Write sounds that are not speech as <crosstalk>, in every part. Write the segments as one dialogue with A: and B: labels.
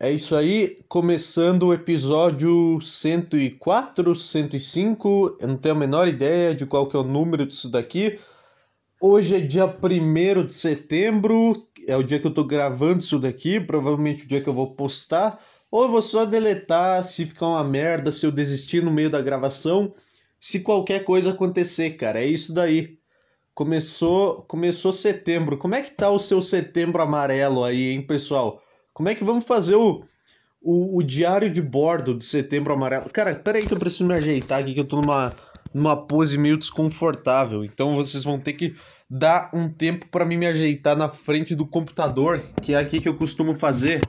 A: É isso aí, começando o episódio 104, 105, eu não tenho a menor ideia de qual que é o número disso daqui. Hoje é dia 1 de setembro, é o dia que eu tô gravando isso daqui, provavelmente o dia que eu vou postar, ou eu vou só deletar se ficar uma merda, se eu desistir no meio da gravação, se qualquer coisa acontecer, cara, é isso daí. Começou, começou setembro. Como é que tá o seu setembro amarelo aí, hein, pessoal? Como é que vamos fazer o, o, o diário de bordo de setembro amarelo? Cara, peraí que eu preciso me ajeitar aqui, que eu tô numa, numa pose meio desconfortável. Então vocês vão ter que dar um tempo para mim me ajeitar na frente do computador, que é aqui que eu costumo fazer.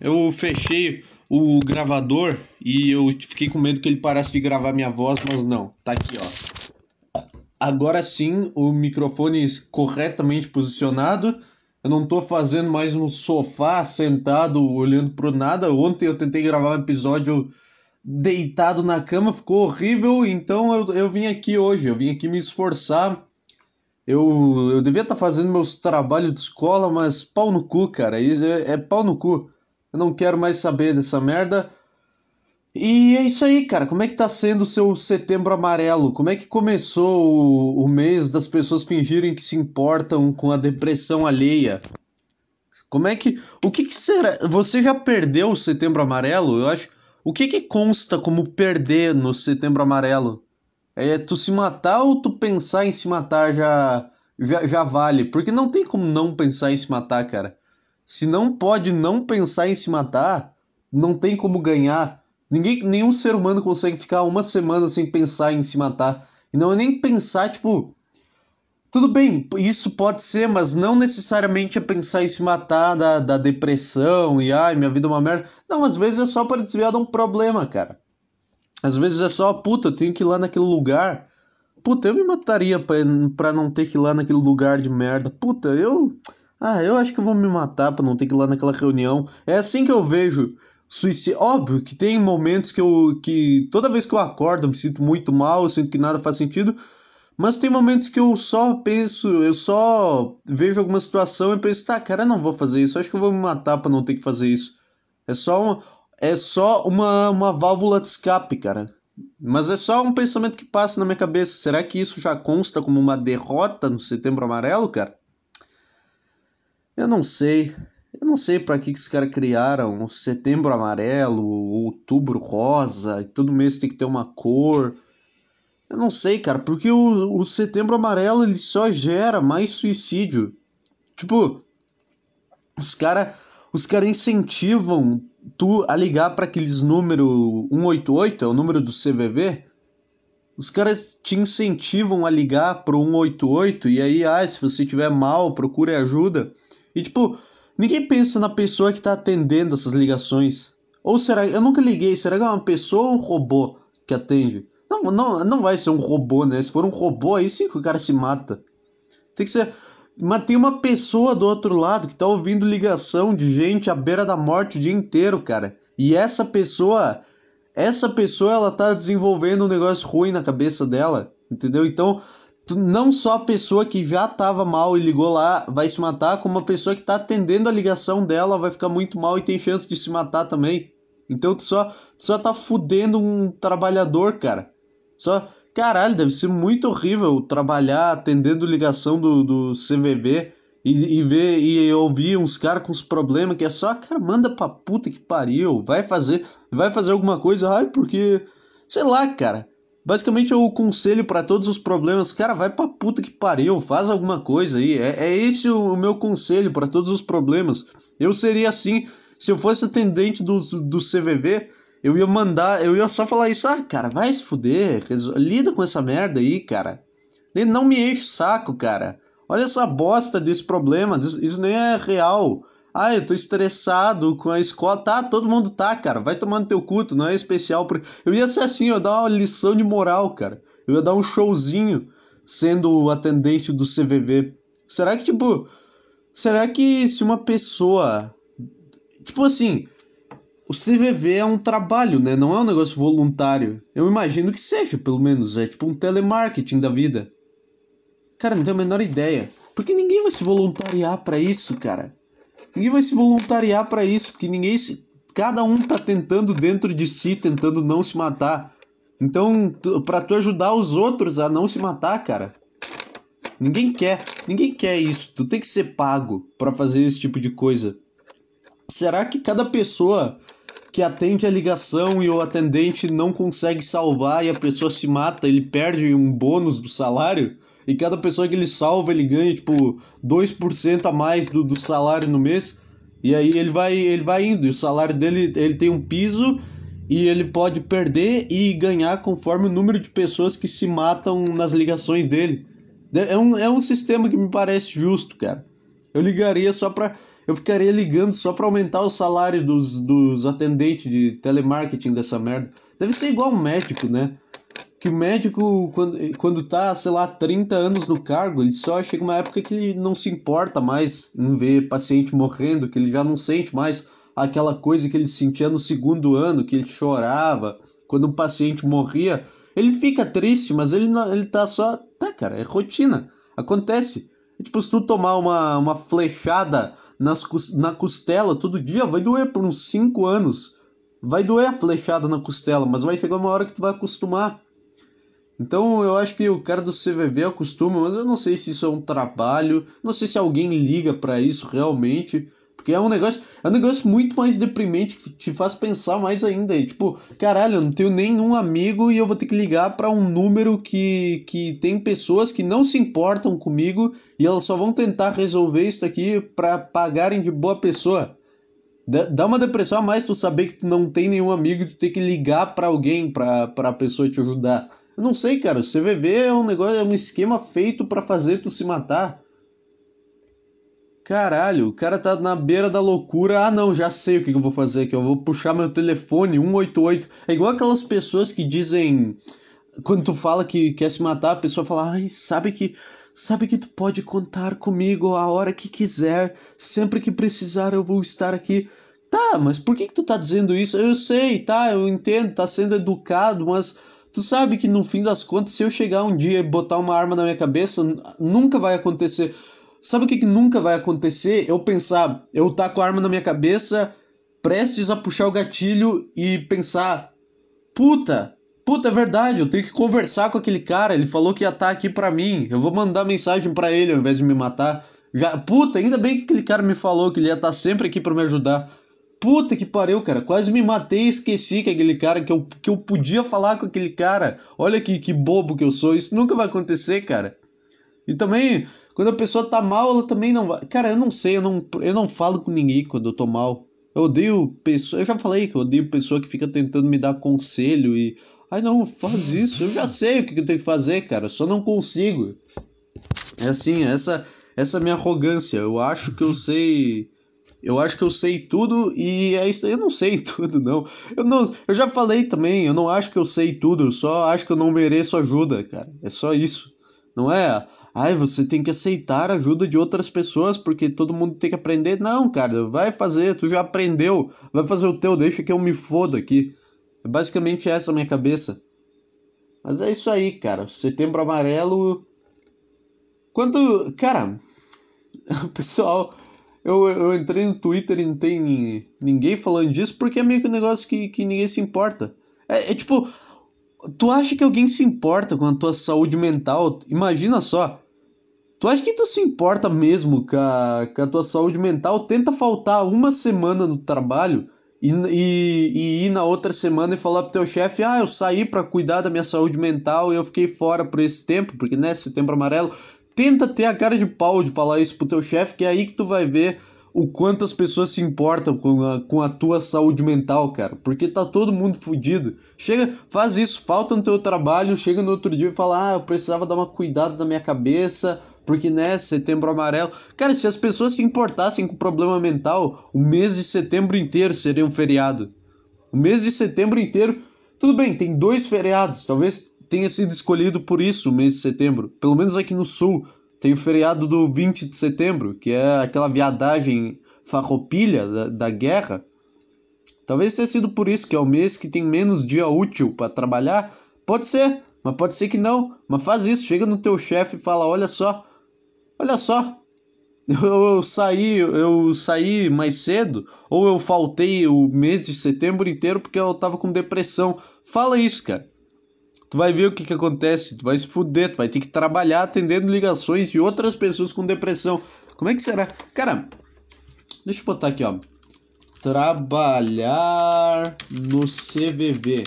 A: Eu fechei o gravador e eu fiquei com medo que ele parasse de gravar minha voz, mas não. Tá aqui, ó. Agora sim, o microfone corretamente posicionado eu não tô fazendo mais no sofá, sentado, olhando pro nada. Ontem eu tentei gravar um episódio deitado na cama, ficou horrível, então eu, eu vim aqui hoje, eu vim aqui me esforçar. Eu, eu devia estar tá fazendo meus trabalhos de escola, mas pau no cu, cara. Isso é, é pau no cu. Eu não quero mais saber dessa merda. E é isso aí, cara. Como é que tá sendo o seu setembro amarelo? Como é que começou o, o mês das pessoas fingirem que se importam com a depressão alheia? Como é que. O que, que será? Você já perdeu o setembro amarelo? Eu acho. O que que consta como perder no setembro amarelo? É tu se matar ou tu pensar em se matar já, já, já vale? Porque não tem como não pensar em se matar, cara. Se não pode não pensar em se matar, não tem como ganhar. Ninguém, nenhum ser humano consegue ficar uma semana sem pensar em se matar. E não é nem pensar, tipo. Tudo bem, isso pode ser, mas não necessariamente é pensar em se matar da, da depressão e ai, minha vida é uma merda. Não, às vezes é só para desviar de um problema, cara. Às vezes é só, puta, eu tenho que ir lá naquele lugar. Puta, eu me mataria pra, pra não ter que ir lá naquele lugar de merda. Puta, eu. Ah, eu acho que eu vou me matar pra não ter que ir lá naquela reunião. É assim que eu vejo suicídio. Óbvio que tem momentos que eu. que toda vez que eu acordo eu me sinto muito mal, eu sinto que nada faz sentido. Mas tem momentos que eu só penso, eu só vejo alguma situação e penso, tá, cara, não vou fazer isso, acho que eu vou me matar pra não ter que fazer isso. É só uma, é só uma, uma válvula de escape, cara. Mas é só um pensamento que passa na minha cabeça. Será que isso já consta como uma derrota no Setembro Amarelo, cara? Eu não sei. Eu não sei para que, que os caras criaram o setembro amarelo, o outubro rosa, e todo mês tem que ter uma cor. Eu não sei, cara, porque o, o setembro amarelo ele só gera mais suicídio. Tipo, os caras os cara incentivam tu a ligar para aqueles número 188, é o número do CVV. Os caras te incentivam a ligar pro 188 e aí, ah, se você tiver mal, procure ajuda. E tipo, Ninguém pensa na pessoa que está atendendo essas ligações. Ou será. Eu nunca liguei, será que é uma pessoa ou um robô que atende? Não, não, não vai ser um robô, né? Se for um robô, aí sim que o cara se mata. Tem que ser. Mas tem uma pessoa do outro lado que tá ouvindo ligação de gente à beira da morte o dia inteiro, cara. E essa pessoa. Essa pessoa, ela tá desenvolvendo um negócio ruim na cabeça dela. Entendeu? Então, não só a pessoa que já estava mal e ligou lá vai se matar, como a pessoa que está atendendo a ligação dela vai ficar muito mal e tem chance de se matar também. Então tu só, tu só tá fudendo um trabalhador, cara. Só, caralho, deve ser muito horrível trabalhar atendendo ligação do, do CVV e, e ver e ouvir uns caras com os problemas que é só, cara, manda pra puta que pariu, vai fazer, vai fazer alguma coisa, ai, porque, sei lá, cara. Basicamente é o conselho para todos os problemas. Cara, vai pra puta que pariu, faz alguma coisa aí. É, é esse o, meu conselho para todos os problemas. Eu seria assim, se eu fosse atendente do, do CVV, eu ia mandar, eu ia só falar isso. Ah, cara, vai se fuder, lida com essa merda aí, cara. Não me enche o saco, cara. Olha essa bosta desse problema, isso nem é real. Ah, eu tô estressado com a escola. Tá, todo mundo tá, cara. Vai tomando teu culto, não é especial. Eu ia ser assim, eu ia dar uma lição de moral, cara. Eu ia dar um showzinho sendo o atendente do CVV. Será que, tipo. Será que se uma pessoa. Tipo assim. O CVV é um trabalho, né? Não é um negócio voluntário. Eu imagino que seja, pelo menos. É tipo um telemarketing da vida. Cara, não tenho a menor ideia. Porque ninguém vai se voluntariar para isso, cara. Ninguém vai se voluntariar para isso, porque ninguém se. cada um tá tentando dentro de si, tentando não se matar. Então, pra tu ajudar os outros a não se matar, cara. Ninguém quer, ninguém quer isso. Tu tem que ser pago para fazer esse tipo de coisa. Será que cada pessoa que atende a ligação e o atendente não consegue salvar e a pessoa se mata, ele perde um bônus do salário? E cada pessoa que ele salva, ele ganha tipo 2% a mais do, do salário no mês? E aí ele vai, ele vai indo, e o salário dele, ele tem um piso e ele pode perder e ganhar conforme o número de pessoas que se matam nas ligações dele. É um, é um sistema que me parece justo, cara. Eu ligaria só pra. Eu ficaria ligando só pra aumentar o salário dos, dos atendentes de telemarketing dessa merda. Deve ser igual um médico, né? Que o médico, quando, quando tá, sei lá, 30 anos no cargo, ele só chega uma época que ele não se importa mais em ver paciente morrendo, que ele já não sente mais aquela coisa que ele sentia no segundo ano, que ele chorava quando um paciente morria. Ele fica triste, mas ele, ele tá só. Tá, cara, é rotina. Acontece. É tipo, se tu tomar uma, uma flechada nas, na costela todo dia, vai doer por uns 5 anos. Vai doer a flechada na costela, mas vai chegar uma hora que tu vai acostumar. Então eu acho que o cara do CVV acostuma, mas eu não sei se isso é um trabalho, não sei se alguém liga para isso realmente, porque é um negócio, é um negócio muito mais deprimente que te faz pensar mais ainda. E, tipo, caralho, eu não tenho nenhum amigo e eu vou ter que ligar para um número que, que tem pessoas que não se importam comigo e elas só vão tentar resolver isso aqui para pagarem de boa pessoa. Dá uma depressão a mais tu saber que tu não tem nenhum amigo e tu ter que ligar para alguém pra, pra pessoa te ajudar. Eu não sei, cara. O CVV é um negócio, é um esquema feito para fazer tu se matar. Caralho, o cara tá na beira da loucura. Ah, não, já sei o que eu vou fazer aqui. Eu vou puxar meu telefone 188. É igual aquelas pessoas que dizem. Quando tu fala que quer se matar, a pessoa fala: Ai, sabe que. Sabe que tu pode contar comigo a hora que quiser. Sempre que precisar, eu vou estar aqui. Tá, mas por que, que tu tá dizendo isso? Eu sei, tá, eu entendo, tá sendo educado, mas Tu sabe que no fim das contas, se eu chegar um dia e botar uma arma na minha cabeça, nunca vai acontecer. Sabe o que, que nunca vai acontecer? Eu pensar, eu tá com a arma na minha cabeça, prestes a puxar o gatilho e pensar: puta, puta, é verdade, eu tenho que conversar com aquele cara, ele falou que ia estar tá aqui pra mim, eu vou mandar mensagem para ele ao invés de me matar. Já, puta, ainda bem que aquele cara me falou que ele ia estar tá sempre aqui para me ajudar. Puta que pariu, cara. Quase me matei e esqueci que aquele cara, que eu, que eu podia falar com aquele cara. Olha que, que bobo que eu sou. Isso nunca vai acontecer, cara. E também, quando a pessoa tá mal, ela também não vai. Cara, eu não sei, eu não, eu não falo com ninguém quando eu tô mal. Eu odeio pessoa. Eu já falei que eu odeio pessoa que fica tentando me dar conselho e. Ai não, faz isso. Eu já sei o que eu tenho que fazer, cara. Só não consigo. É assim, essa, essa é minha arrogância. Eu acho que eu sei eu acho que eu sei tudo e é isso. Eu não sei <laughs> tudo, não. Eu, não. eu já falei também, eu não acho que eu sei tudo, eu só acho que eu não mereço ajuda, cara. É só isso. Não é. Ai, você tem que aceitar a ajuda de outras pessoas porque todo mundo tem que aprender. Não, cara, vai fazer, tu já aprendeu. Vai fazer o teu, deixa que eu me foda aqui. É basicamente essa a minha cabeça. Mas é isso aí, cara. Setembro Amarelo. Quando. Cara, <laughs> pessoal eu, eu entrei no Twitter e não tem ninguém falando disso porque é meio que um negócio que, que ninguém se importa. É, é tipo, tu acha que alguém se importa com a tua saúde mental? Imagina só. Tu acha que tu se importa mesmo com a, com a tua saúde mental? Tenta faltar uma semana no trabalho e, e, e ir na outra semana e falar pro teu chefe: Ah, eu saí para cuidar da minha saúde mental e eu fiquei fora por esse tempo, porque né, setembro amarelo. Tenta ter a cara de pau de falar isso pro teu chefe, que é aí que tu vai ver o quanto as pessoas se importam com a, com a tua saúde mental, cara. Porque tá todo mundo fudido. Chega, faz isso, falta no teu trabalho, chega no outro dia e fala: Ah, eu precisava dar uma cuidada na minha cabeça, porque né, setembro amarelo. Cara, se as pessoas se importassem com problema mental, o mês de setembro inteiro seria um feriado. O mês de setembro inteiro, tudo bem, tem dois feriados, talvez tenha sido escolhido por isso o mês de setembro. Pelo menos aqui no sul tem o feriado do 20 de setembro, que é aquela viadagem farroupilha da, da guerra. Talvez tenha sido por isso que é o mês que tem menos dia útil para trabalhar. Pode ser, mas pode ser que não. Mas faz isso, chega no teu chefe e fala: "Olha só. Olha só. Eu, eu saí, eu saí mais cedo, ou eu faltei o mês de setembro inteiro porque eu tava com depressão. Fala isso, cara. Tu vai ver o que que acontece, tu vai se fuder, tu vai ter que trabalhar atendendo ligações de outras pessoas com depressão. Como é que será? Cara, deixa eu botar aqui, ó. Trabalhar no CVV.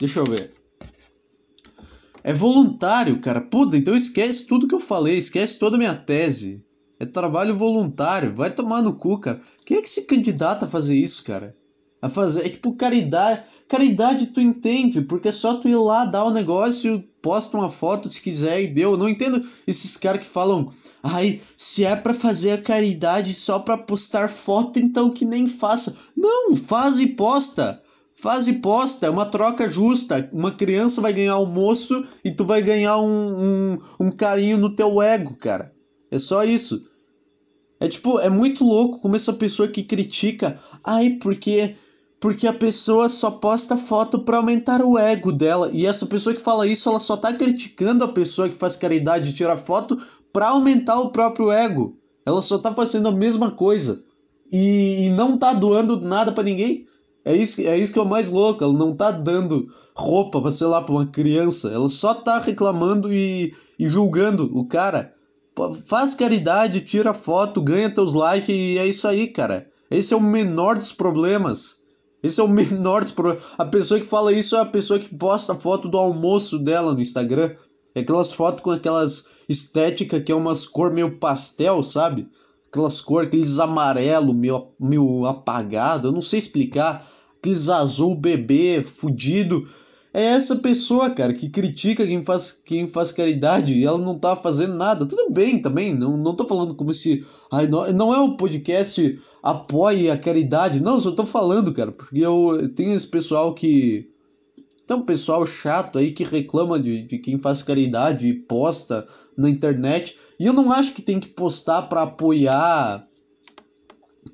A: Deixa eu ver. É voluntário, cara. Puta, então esquece tudo que eu falei, esquece toda a minha tese. É trabalho voluntário. Vai tomar no cu, cara. Quem é que se candidata a fazer isso, cara? A fazer. É tipo caridade. Caridade tu entende, porque é só tu ir lá, dar o um negócio, posta uma foto se quiser e deu. Eu não entendo esses caras que falam. Ai, se é para fazer a caridade só para postar foto, então que nem faça. Não, faz e posta. Faz e posta, é uma troca justa. Uma criança vai ganhar almoço e tu vai ganhar um, um, um carinho no teu ego, cara. É só isso. É tipo, é muito louco como essa pessoa que critica, ai, porque porque a pessoa só posta foto para aumentar o ego dela. E essa pessoa que fala isso, ela só tá criticando a pessoa que faz caridade e tira foto para aumentar o próprio ego. Ela só tá fazendo a mesma coisa. E, e não tá doando nada para ninguém. É isso, é isso que é o mais louco. Ela não tá dando roupa pra, sei lá, pra uma criança. Ela só tá reclamando e, e julgando o cara. Faz caridade, tira foto, ganha teus likes e é isso aí, cara. Esse é o menor dos problemas. Esse é o menor dos problemas. A pessoa que fala isso é a pessoa que posta foto do almoço dela no Instagram. É aquelas fotos com aquelas estética que é umas cor meio pastel, sabe? Aquelas cores, aqueles amarelo meio, meio apagado, eu não sei explicar. Aqueles azul bebê, fudido. É essa pessoa, cara, que critica quem faz, quem faz caridade e ela não tá fazendo nada. Tudo bem também, não, não tô falando como se. Ai, não, não é um podcast apoie a caridade. Não, só tô falando, cara, porque eu tenho esse pessoal que. Tem um pessoal chato aí que reclama de, de quem faz caridade e posta na internet. E eu não acho que tem que postar para apoiar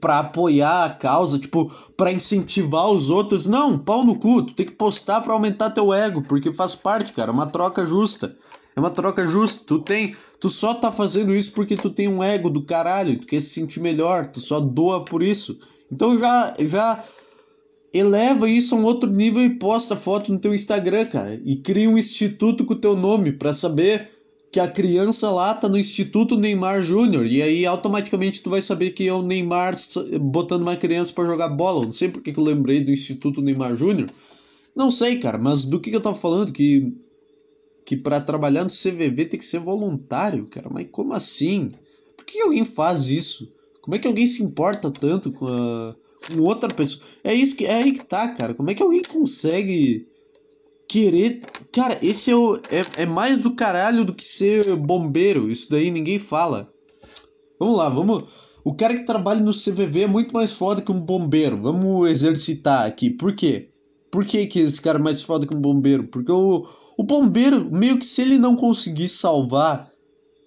A: para apoiar a causa, tipo, para incentivar os outros. Não, pau no cu, tu tem que postar para aumentar teu ego, porque faz parte, cara, é uma troca justa. É uma troca justa. Tu tem, tu só tá fazendo isso porque tu tem um ego do caralho, tu quer se sentir melhor, tu só doa por isso. Então já já eleva isso a um outro nível e posta foto no teu Instagram, cara, e cria um instituto com o teu nome para saber que a criança lá tá no Instituto Neymar Júnior e aí automaticamente tu vai saber que é o Neymar botando uma criança para jogar bola. Não sei porque que eu lembrei do Instituto Neymar Júnior. Não sei, cara, mas do que, que eu tava falando que que para trabalhar no CVV tem que ser voluntário, cara. Mas como assim? Por que alguém faz isso? Como é que alguém se importa tanto com, a, com outra pessoa? É isso que é aí que tá, cara. Como é que alguém consegue querer. Cara, esse é, o, é, é mais do caralho do que ser bombeiro. Isso daí ninguém fala. Vamos lá, vamos. O cara que trabalha no CVV é muito mais foda que um bombeiro. Vamos exercitar aqui. Por quê? Por que, que esse cara é mais foda que um bombeiro? Porque o, o bombeiro, meio que se ele não conseguir salvar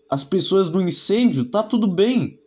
A: as pessoas do incêndio, tá tudo bem.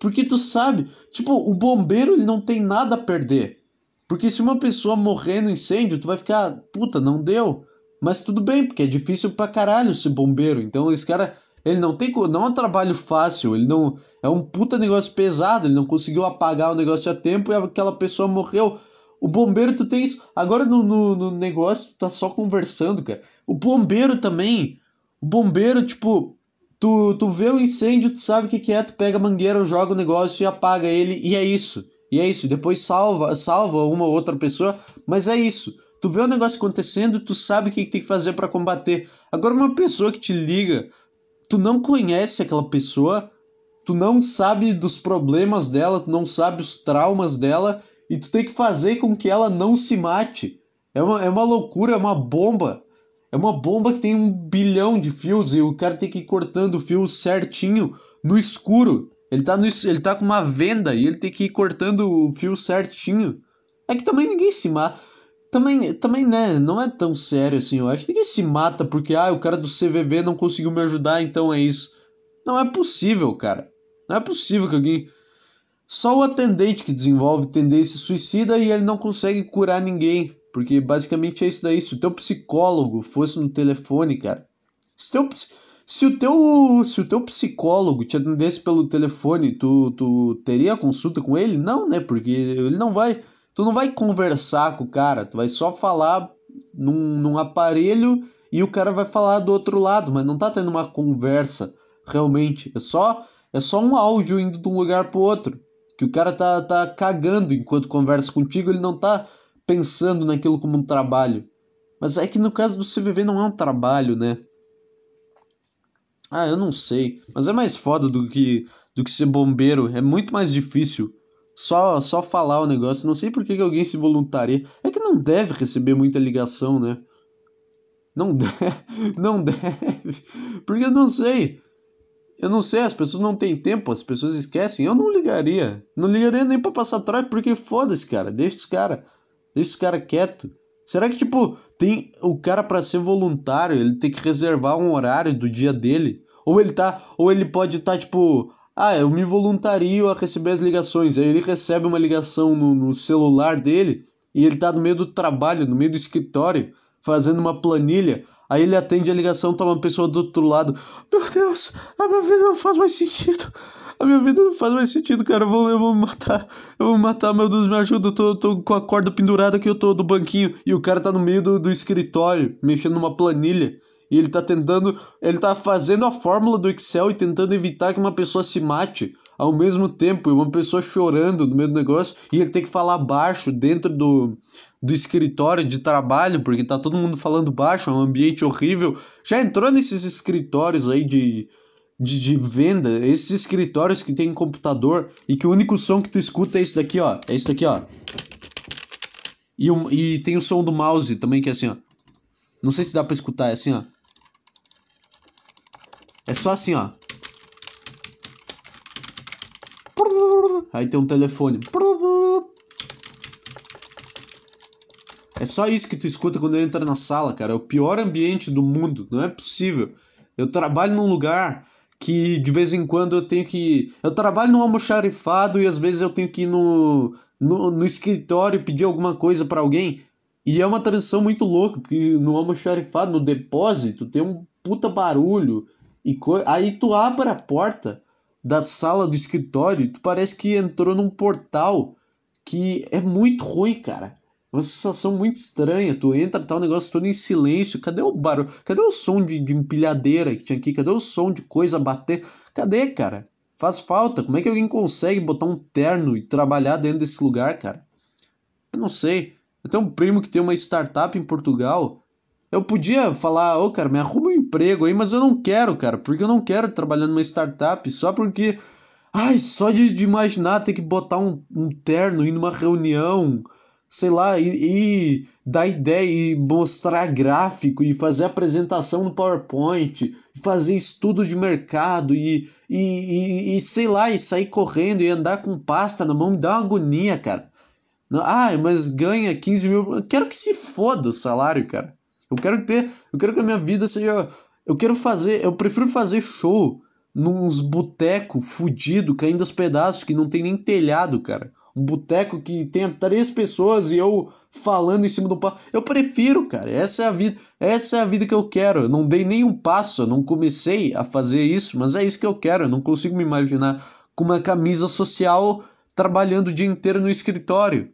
A: Porque tu sabe, tipo, o bombeiro ele não tem nada a perder. Porque se uma pessoa morrer no incêndio, tu vai ficar, puta, não deu. Mas tudo bem, porque é difícil pra caralho ser bombeiro. Então esse cara, ele não tem, não é um trabalho fácil, ele não é um puta negócio pesado, ele não conseguiu apagar o negócio a tempo e aquela pessoa morreu. O bombeiro tu tem isso. Agora no, no, no negócio tu tá só conversando, cara. O bombeiro também. O bombeiro, tipo, tu, tu vê o incêndio, tu sabe o que, que é, tu pega a mangueira, joga o negócio e apaga ele, e é isso. E é isso, depois salva, salva uma ou outra pessoa, mas é isso. Tu vê o negócio acontecendo, tu sabe o que tem que fazer para combater. Agora uma pessoa que te liga, tu não conhece aquela pessoa, tu não sabe dos problemas dela, tu não sabe os traumas dela e tu tem que fazer com que ela não se mate. É uma, é uma loucura, é uma bomba. É uma bomba que tem um bilhão de fios e o cara tem que ir cortando o fio certinho no escuro. Ele tá, no, ele tá com uma venda e ele tem que ir cortando o fio certinho. É que também ninguém se mata. Também, também, né? Não é tão sério assim, eu acho. Ninguém se mata porque, ah, o cara do CVV não conseguiu me ajudar, então é isso. Não é possível, cara. Não é possível que alguém. Só o atendente que desenvolve tendência suicida e ele não consegue curar ninguém. Porque basicamente é isso daí. Se o teu psicólogo fosse no telefone, cara. Se teu, Se o teu, se o teu psicólogo te atendesse pelo telefone, tu, tu teria consulta com ele? Não, né? Porque ele não vai. Tu não vai conversar com o cara, tu vai só falar num, num aparelho e o cara vai falar do outro lado, mas não tá tendo uma conversa realmente. É só, é só um áudio indo de um lugar pro outro. Que o cara tá, tá cagando enquanto conversa contigo, ele não tá pensando naquilo como um trabalho. Mas é que no caso do CVV não é um trabalho, né? Ah, eu não sei. Mas é mais foda do que, do que ser bombeiro. É muito mais difícil. Só, só falar o negócio. Não sei por que, que alguém se voluntaria. É que não deve receber muita ligação, né? Não <laughs> deve. Não deve. Porque eu não sei. Eu não sei, as pessoas não têm tempo, as pessoas esquecem. Eu não ligaria. Não ligaria nem pra passar atrás, porque foda-se, cara. Deixa os cara. Deixa os cara quieto. Será que, tipo, tem o cara para ser voluntário, ele tem que reservar um horário do dia dele? Ou ele tá. Ou ele pode estar, tá, tipo. Ah, eu me voluntario a receber as ligações. Aí ele recebe uma ligação no, no celular dele e ele tá no meio do trabalho, no meio do escritório, fazendo uma planilha. Aí ele atende a ligação, tá uma pessoa do outro lado. Meu Deus, a minha vida não faz mais sentido. A minha vida não faz mais sentido, cara. Eu vou, eu vou matar. Eu vou matar, meu Deus, me ajuda. Eu tô, tô com a corda pendurada aqui, eu tô do banquinho. E o cara tá no meio do, do escritório, mexendo numa planilha. E ele tá tentando. Ele tá fazendo a fórmula do Excel e tentando evitar que uma pessoa se mate ao mesmo tempo. E uma pessoa chorando no meio do negócio. E ele tem que falar baixo dentro do, do escritório de trabalho, porque tá todo mundo falando baixo, é um ambiente horrível. Já entrou nesses escritórios aí de, de, de, venda, esses escritórios que tem computador e que o único som que tu escuta é esse daqui, ó. É isso daqui, ó. E, um, e tem o som do mouse também, que é assim, ó. Não sei se dá pra escutar, é assim, ó. É só assim, ó. Aí tem um telefone. É só isso que tu escuta quando entra na sala, cara. É o pior ambiente do mundo. Não é possível. Eu trabalho num lugar que de vez em quando eu tenho que. Eu trabalho no almoxarifado e às vezes eu tenho que ir no, no, no escritório pedir alguma coisa para alguém. E é uma transição muito louca, porque no almoxarifado, no depósito, tem um puta barulho. E co... Aí tu abre a porta da sala do escritório tu parece que entrou num portal que é muito ruim, cara. Uma sensação muito estranha. Tu entra, tá o negócio todo em silêncio. Cadê o barulho? Cadê o som de, de empilhadeira que tinha aqui? Cadê o som de coisa bater? Cadê, cara? Faz falta. Como é que alguém consegue botar um terno e trabalhar dentro desse lugar, cara? Eu não sei. Eu tenho um primo que tem uma startup em Portugal eu podia falar, ô oh, cara, me arruma um emprego aí, mas eu não quero, cara, porque eu não quero trabalhar numa startup só porque. Ai, só de, de imaginar ter que botar um, um terno, ir numa reunião, sei lá, e, e dar ideia e mostrar gráfico e fazer apresentação no PowerPoint, fazer estudo de mercado e, e, e, e, sei lá, e sair correndo e andar com pasta na mão me dá uma agonia, cara. Ah, mas ganha 15 mil. quero que se foda o salário, cara. Eu quero ter, eu quero que a minha vida seja, eu quero fazer, eu prefiro fazer show nos boteco fudido, caindo aos pedaços, que não tem nem telhado, cara. Um boteco que tenha três pessoas e eu falando em cima do palco. Eu prefiro, cara. Essa é a vida, essa é a vida que eu quero. Eu não dei nenhum passo, eu não comecei a fazer isso, mas é isso que eu quero. Eu não consigo me imaginar com uma camisa social trabalhando o dia inteiro no escritório.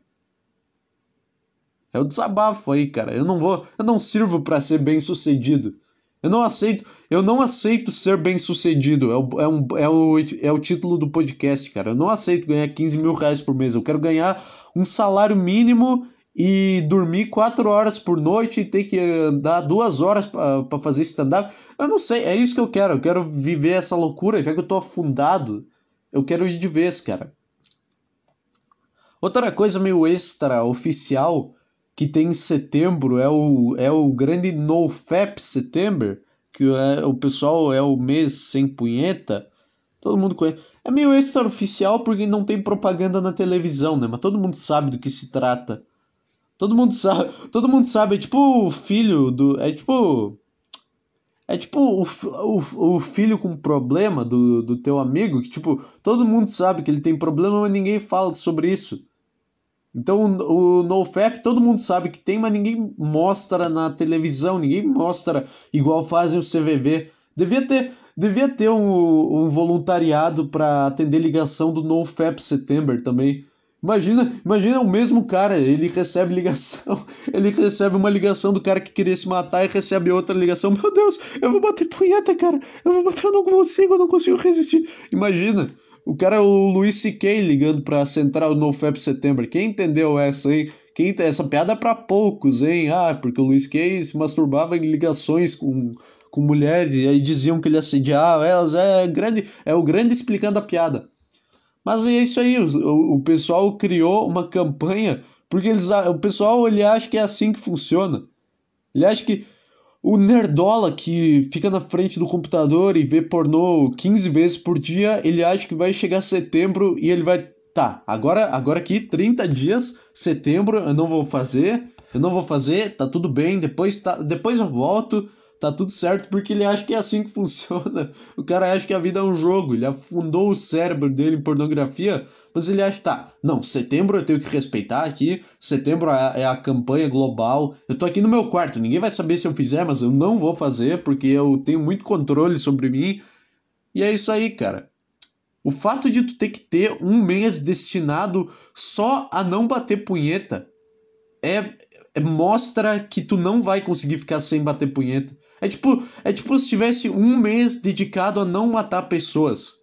A: É o desabafo aí, cara. Eu não vou, eu não sirvo para ser bem sucedido. Eu não aceito, eu não aceito ser bem sucedido. É o, é, um, é, o, é o título do podcast, cara. Eu não aceito ganhar 15 mil reais por mês. Eu quero ganhar um salário mínimo e dormir 4 horas por noite e ter que dar duas horas para fazer stand-up. Eu não sei, é isso que eu quero. Eu quero viver essa loucura, já que eu tô afundado. Eu quero ir de vez, cara. Outra coisa meio extra oficial que tem em setembro é o, é o grande NoFap Setembro, que é, o pessoal é o mês sem punheta. Todo mundo conhece. É meio extraoficial porque não tem propaganda na televisão, né? Mas todo mundo sabe do que se trata. Todo mundo sabe. <laughs> Todo mundo sabe. É tipo o filho do. É tipo. É tipo o, o, o filho com problema do, do teu amigo, que tipo, todo mundo sabe que ele tem problema, mas ninguém fala sobre isso. Então o NoFap todo mundo sabe que tem, mas ninguém mostra na televisão, ninguém mostra igual fazem o CVV Devia ter, devia ter um, um voluntariado para atender ligação do NoFap September também. Imagina, imagina o mesmo cara, ele recebe ligação, <laughs> ele recebe uma ligação do cara que queria se matar e recebe outra ligação. Meu Deus, eu vou bater punheta, cara. Eu vou bater, eu não consigo, eu não consigo resistir. Imagina, o cara, o Luiz C.K. ligando pra central no FEP Setembro. Quem entendeu essa, hein? Quem, essa piada é pra poucos, hein? Ah, porque o Luiz C.K. se masturbava em ligações com, com mulheres e aí diziam que ele assediava elas. É, grande, é o grande explicando a piada. Mas é isso aí, o, o pessoal criou uma campanha porque eles, o pessoal ele acha que é assim que funciona. Ele acha que o nerdola que fica na frente do computador e vê pornô 15 vezes por dia, ele acha que vai chegar setembro e ele vai. Tá, agora, agora aqui, 30 dias, setembro, eu não vou fazer, eu não vou fazer, tá tudo bem, depois, tá, depois eu volto, tá tudo certo, porque ele acha que é assim que <laughs> funciona. O cara acha que a vida é um jogo, ele afundou o cérebro dele em pornografia, mas ele acha, tá, não, setembro eu tenho que respeitar aqui, setembro é, é a campanha global, eu tô aqui no meu quarto, ninguém vai saber se eu fizer, mas eu não vou fazer, porque eu tenho muito controle sobre mim. E é isso aí, cara. O fato de tu ter que ter um mês destinado só a não bater punheta é, é mostra que tu não vai conseguir ficar sem bater punheta. É tipo, é tipo se tivesse um mês dedicado a não matar pessoas.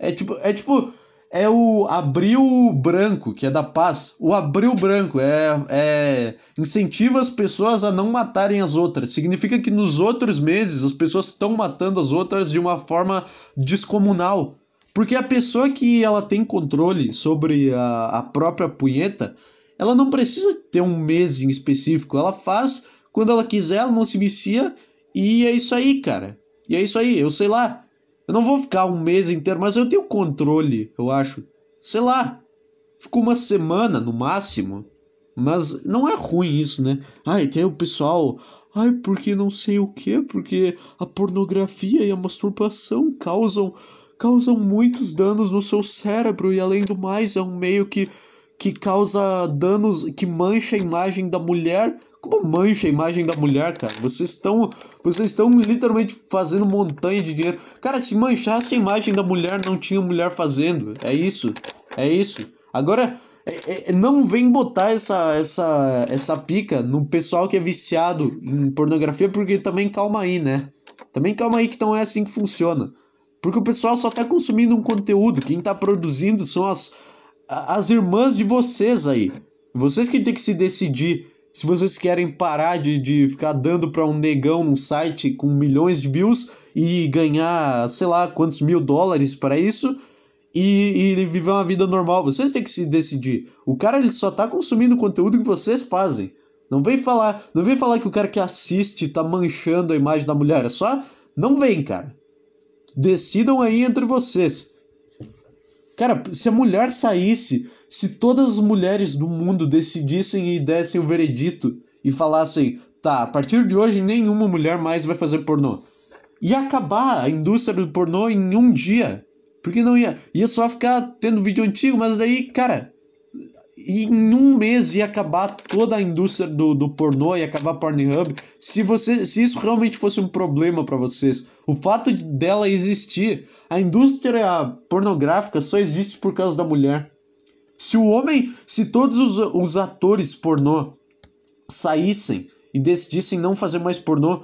A: É tipo, é tipo, é o abril branco, que é da paz. O abril branco é, é incentiva as pessoas a não matarem as outras. Significa que nos outros meses as pessoas estão matando as outras de uma forma descomunal. Porque a pessoa que ela tem controle sobre a, a própria punheta, ela não precisa ter um mês em específico. Ela faz quando ela quiser, ela não se vicia. E é isso aí, cara. E é isso aí. Eu sei lá. Eu não vou ficar um mês inteiro, mas eu tenho controle, eu acho. Sei lá. Fico uma semana no máximo. Mas não é ruim isso, né? Ai, tem o pessoal. Ai, porque não sei o que, porque a pornografia e a masturbação causam causam muitos danos no seu cérebro e além do mais é um meio que que causa danos, que mancha a imagem da mulher como mancha a imagem da mulher, cara? Vocês estão. Vocês estão literalmente fazendo montanha de dinheiro. Cara, se manchasse a imagem da mulher, não tinha mulher fazendo. É isso. É isso. Agora, é, é, não vem botar essa, essa, essa pica no pessoal que é viciado em pornografia, porque também calma aí, né? Também calma aí que não é assim que funciona. Porque o pessoal só tá consumindo um conteúdo. Quem tá produzindo são as, as irmãs de vocês aí. Vocês que tem que se decidir se vocês querem parar de, de ficar dando para um negão num site com milhões de views e ganhar, sei lá, quantos mil dólares para isso e, e, viver uma vida normal, vocês têm que se decidir. O cara ele só tá consumindo o conteúdo que vocês fazem. Não vem falar, não vem falar que o cara que assiste tá manchando a imagem da mulher, é só não vem, cara. Decidam aí entre vocês. Cara, se a mulher saísse se todas as mulheres do mundo decidissem e dessem o veredito e falassem, tá, a partir de hoje nenhuma mulher mais vai fazer pornô. Ia acabar a indústria do pornô em um dia. Porque não ia. Ia só ficar tendo vídeo antigo, mas daí, cara. Em um mês ia acabar toda a indústria do, do pornô, ia acabar Pornhub. Se, você, se isso realmente fosse um problema para vocês, o fato de, dela existir, a indústria pornográfica só existe por causa da mulher. Se o homem, se todos os, os atores pornô saíssem e decidissem não fazer mais pornô,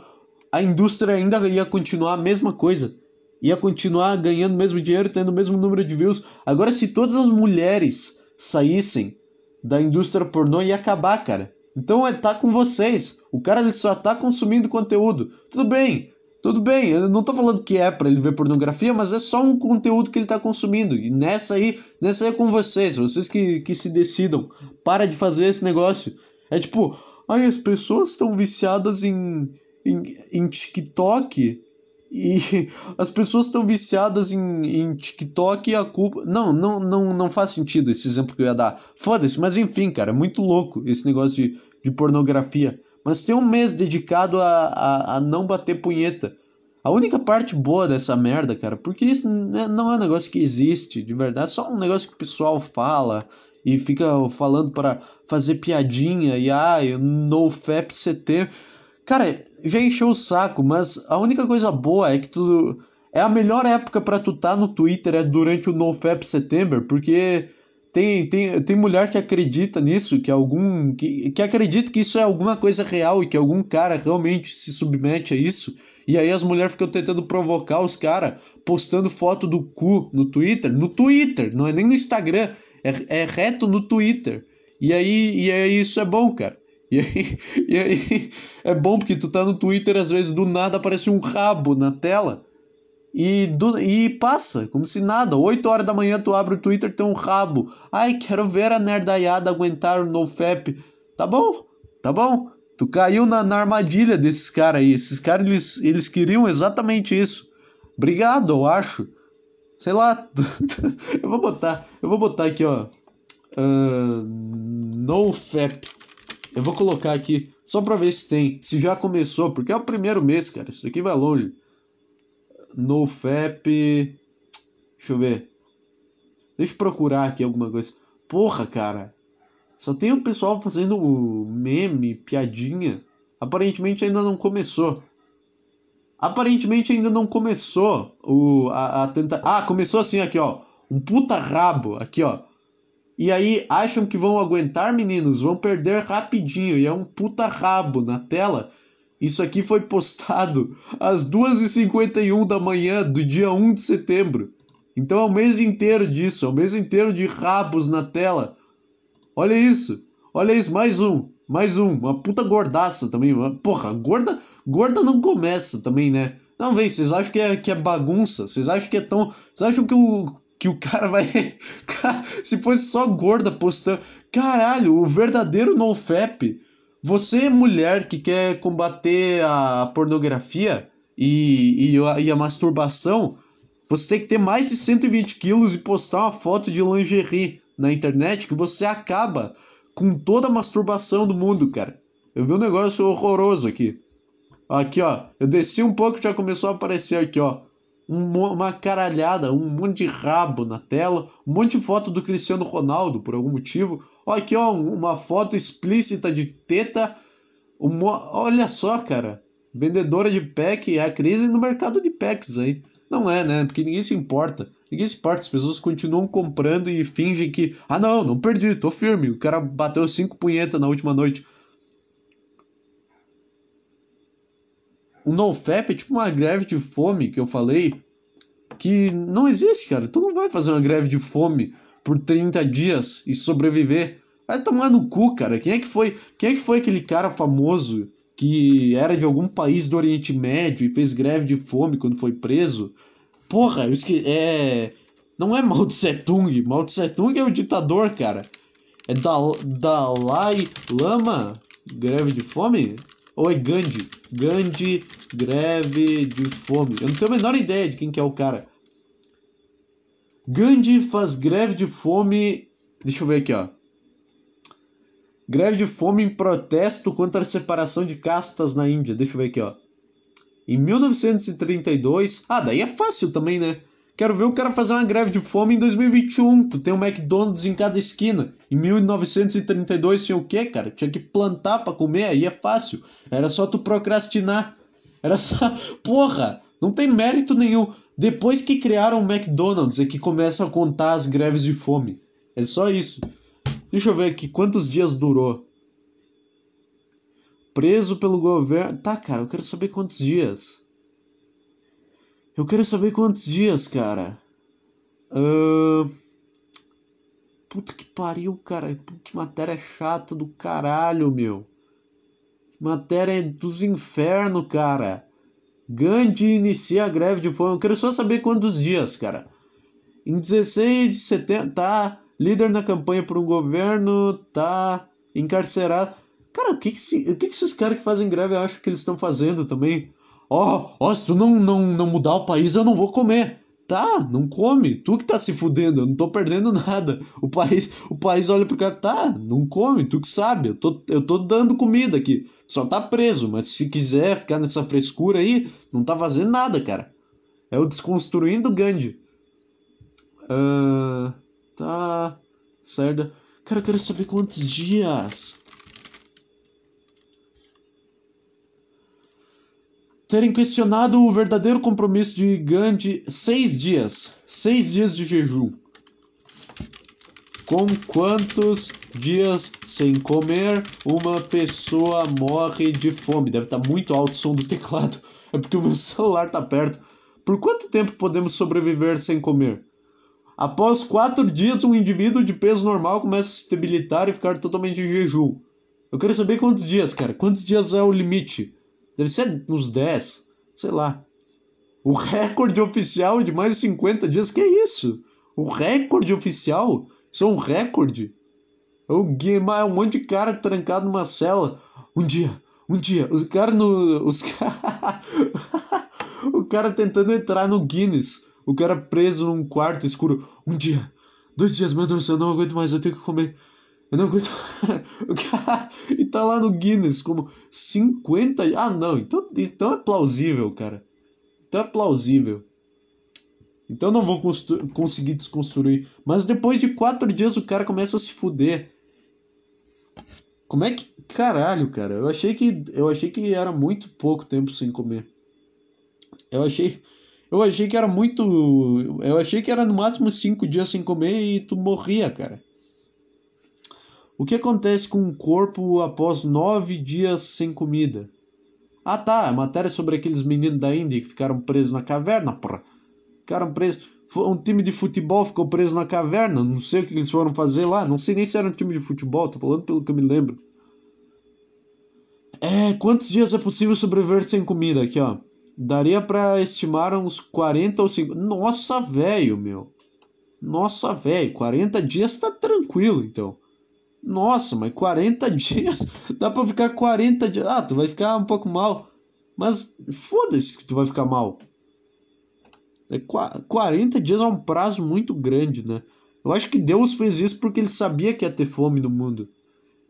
A: a indústria ainda ia continuar a mesma coisa. Ia continuar ganhando o mesmo dinheiro, tendo o mesmo número de views. Agora, se todas as mulheres saíssem da indústria pornô, ia acabar, cara. Então é tá com vocês. O cara ele só tá consumindo conteúdo. Tudo bem. Tudo bem, eu não tô falando que é para ele ver pornografia, mas é só um conteúdo que ele tá consumindo. E nessa aí, nessa aí é com vocês, vocês que, que se decidam. Para de fazer esse negócio. É tipo, ai, as pessoas estão viciadas em, em, em TikTok e <laughs> as pessoas estão viciadas em, em TikTok e a culpa. Não, não, não, não faz sentido esse exemplo que eu ia dar. Foda-se, mas enfim, cara, é muito louco esse negócio de, de pornografia. Mas tem um mês dedicado a, a, a não bater punheta. A única parte boa dessa merda, cara, porque isso não é um negócio que existe, de verdade, é só um negócio que o pessoal fala e fica falando para fazer piadinha e ah, no FAP CT. Cara, já encheu o saco, mas a única coisa boa é que tu. É a melhor época para tu tá no Twitter é durante o NoFap September, porque tem, tem, tem mulher que acredita nisso, que algum. Que, que acredita que isso é alguma coisa real e que algum cara realmente se submete a isso. E aí as mulheres ficam tentando provocar os caras, postando foto do cu no Twitter. No Twitter, não é nem no Instagram, é, é reto no Twitter. E aí, e aí isso é bom, cara. E aí, <laughs> e aí é bom porque tu tá no Twitter, às vezes do nada aparece um rabo na tela e, do, e passa, como se nada. 8 horas da manhã tu abre o Twitter tem um rabo. Ai, quero ver a nerdaiada aguentar o NoFap. Tá bom, tá bom. Tu caiu na, na armadilha desses caras aí. Esses caras, eles, eles queriam exatamente isso. Obrigado, eu acho. Sei lá. <laughs> eu vou botar. Eu vou botar aqui, ó. Uh, NoFap. Eu vou colocar aqui só pra ver se tem, se já começou, porque é o primeiro mês, cara. Isso daqui vai longe. NoFap. Deixa eu ver. Deixa eu procurar aqui alguma coisa. Porra, cara. Só tem o pessoal fazendo meme, piadinha. Aparentemente ainda não começou. Aparentemente ainda não começou o, a, a tentar. Ah, começou assim aqui, ó. Um puta rabo. Aqui, ó. E aí acham que vão aguentar, meninos, vão perder rapidinho. E é um puta rabo na tela. Isso aqui foi postado às 2h51 da manhã do dia 1 de setembro. Então é o mês inteiro disso, é o mês inteiro de rabos na tela. Olha isso, olha isso, mais um, mais um, uma puta gordaça também. Porra, gorda, gorda não começa também, né? Não, vem, vocês acham que é, que é bagunça? Vocês acham que é tão. Vocês acham que o, que o cara vai. <laughs> Se fosse só gorda postando. Caralho, o verdadeiro NoFap. Você, mulher que quer combater a pornografia e, e, a, e a masturbação, você tem que ter mais de 120 quilos e postar uma foto de lingerie na internet que você acaba com toda a masturbação do mundo, cara. Eu vi um negócio horroroso aqui. Aqui, ó. Eu desci um pouco e já começou a aparecer aqui, ó um, uma caralhada, um monte de rabo na tela, um monte de foto do Cristiano Ronaldo por algum motivo. Olha aqui, ó, uma foto explícita de teta. Uma, olha só, cara. Vendedora de pack, é a crise no mercado de packs aí. Não é, né? Porque ninguém se importa. Ninguém se importa, as pessoas continuam comprando e fingem que. Ah, não, não perdi, tô firme. O cara bateu cinco punhetas na última noite. o NoFap é tipo uma greve de fome que eu falei que não existe, cara. Tu não vai fazer uma greve de fome por 30 dias e sobreviver. Vai tomar no cu, cara. Quem é que foi, quem é que foi aquele cara famoso que era de algum país do Oriente Médio e fez greve de fome quando foi preso? Porra, eu esqueci. É. Não é Mao Tse Tung. Mao Tse Tung é o ditador, cara. É Dal Dalai Lama? Greve de fome? Ou é Gandhi? Gandhi, greve de fome. Eu não tenho a menor ideia de quem que é o cara. Gandhi faz greve de fome. Deixa eu ver aqui, ó. Greve de fome em protesto contra a separação de castas na Índia. Deixa eu ver aqui, ó. Em 1932. Ah, daí é fácil também, né? Quero ver o cara fazer uma greve de fome em 2021. Tu tem um McDonald's em cada esquina. Em 1932 tinha o quê, cara? Tinha que plantar para comer, aí é fácil. Era só tu procrastinar. Era só. <laughs> Porra! Não tem mérito nenhum. Depois que criaram o McDonald's é que começam a contar as greves de fome. É só isso. Deixa eu ver aqui quantos dias durou. Preso pelo governo. Tá, cara, eu quero saber quantos dias. Eu quero saber quantos dias, cara. Uh... Puta que pariu, cara. Que matéria chata do caralho, meu. Matéria dos infernos, cara. Gandhi inicia a greve de fome. Eu quero só saber quantos dias, cara. Em 16 de setembro, tá líder na campanha por um governo, tá encarcerado. Cara, o que que, o que, que esses caras que fazem greve acham que eles estão fazendo também? Ó, oh, oh, se tu não, não, não mudar o país, eu não vou comer. Tá, não come. Tu que tá se fudendo, eu não tô perdendo <laughs> nada. O país, o país olha pro cara, tá, não come, tu que sabe. Eu tô, eu tô dando comida aqui. Só tá preso, mas se quiser ficar nessa frescura aí, não tá fazendo nada, cara. É o desconstruindo Gandhi. Uh, tá. Certo. Cara, eu quero saber quantos dias. terem questionado o verdadeiro compromisso de Gandhi seis dias. Seis dias de jejum. Com quantos dias sem comer uma pessoa morre de fome? Deve estar muito alto o som do teclado. É porque o meu celular está perto. Por quanto tempo podemos sobreviver sem comer? Após quatro dias, um indivíduo de peso normal começa a se debilitar e ficar totalmente em jejum. Eu quero saber quantos dias, cara. Quantos dias é o limite? Deve ser uns 10, sei lá. O recorde oficial de mais de 50 dias. Que é isso? O recorde oficial? Isso é um recorde? É um monte de cara trancado numa cela. Um dia, um dia. Os caras no. Os <laughs> o cara tentando entrar no Guinness. O cara preso num quarto escuro. Um dia, dois dias, meu Deus, eu não aguento mais, eu tenho que comer. Eu não aguento. <laughs> cara. E tá lá no Guinness como 50. Ah, não, então, então é plausível, cara. Então é plausível. Então não vou conseguir desconstruir. Mas depois de quatro dias o cara começa a se fuder. Como é que. Caralho, cara. Eu achei que. Eu achei que era muito pouco tempo sem comer. Eu achei. Eu achei que era muito. Eu achei que era no máximo cinco dias sem comer e tu morria, cara. O que acontece com o corpo após nove dias sem comida? Ah tá, a matéria sobre aqueles meninos da Índia que ficaram presos na caverna, porra. Ficaram presos. Um time de futebol ficou preso na caverna. Não sei o que eles foram fazer lá. Não sei nem se era um time de futebol, tô falando pelo que eu me lembro. É, quantos dias é possível sobreviver sem comida? Aqui, ó. Daria para estimar uns 40 ou 50. Nossa, velho, meu. Nossa, velho, 40 dias tá tranquilo, então. Nossa, mas 40 <laughs> dias? Dá pra ficar 40 dias. Ah, tu vai ficar um pouco mal. Mas foda-se que tu vai ficar mal. É, 40 dias é um prazo muito grande, né? Eu acho que Deus fez isso porque ele sabia que ia ter fome no mundo.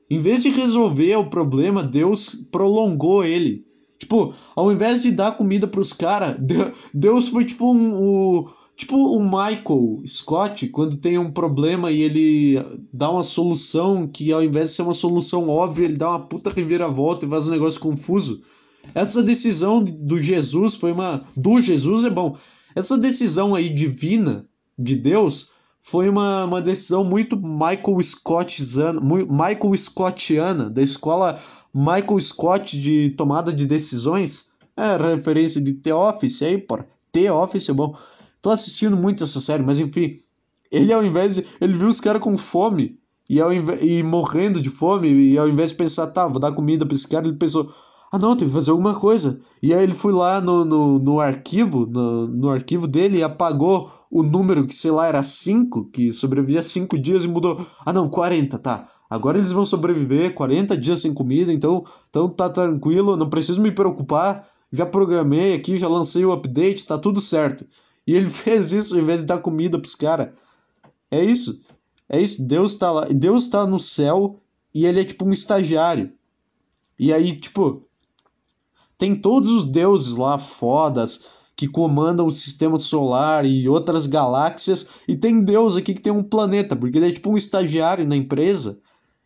A: Em vez de resolver o problema, Deus prolongou ele. Tipo, ao invés de dar comida pros caras, <laughs> Deus foi tipo um, um, tipo o Michael Scott, quando tem um problema e ele dá uma solução que ao invés de ser uma solução óbvia, ele dá uma puta reviravolta e faz um negócio confuso. Essa decisão do Jesus foi uma. Do Jesus é bom. Essa decisão aí divina de Deus foi uma, uma decisão muito Michael Scottiana, Michael Scottiana, da escola Michael Scott de tomada de decisões. É referência de The Office aí, porra. The Office é bom. Tô assistindo muito essa série, mas enfim. Ele ao invés de. Ele viu os caras com fome e, ao invés, e morrendo de fome, e ao invés de pensar, tá, vou dar comida pra esse cara, ele pensou, ah não, tem que fazer alguma coisa. E aí ele foi lá no, no, no arquivo, no, no arquivo dele e apagou o número que, sei lá, era 5, que sobrevivia 5 dias e mudou. Ah não, 40, tá. Agora eles vão sobreviver 40 dias sem comida, então, então tá tranquilo, não preciso me preocupar. Já programei aqui, já lancei o update, tá tudo certo. E ele <laughs> fez isso ao invés de dar comida pros caras. É isso. É isso. Deus tá lá. Deus tá no céu e ele é tipo um estagiário. E aí, tipo, tem todos os deuses lá fodas que comandam o sistema solar e outras galáxias. E tem Deus aqui que tem um planeta, porque ele é tipo um estagiário na empresa.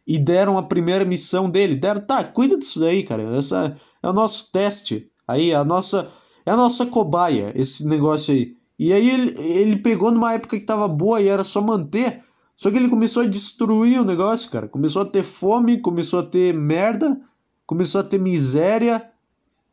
A: E deram a primeira missão dele. Deram, tá, cuida disso daí, cara. Essa é o nosso teste. Aí, a nossa. É a nossa cobaia, esse negócio aí. E aí ele, ele pegou numa época que tava boa e era só manter. Só que ele começou a destruir o negócio, cara. Começou a ter fome, começou a ter merda, começou a ter miséria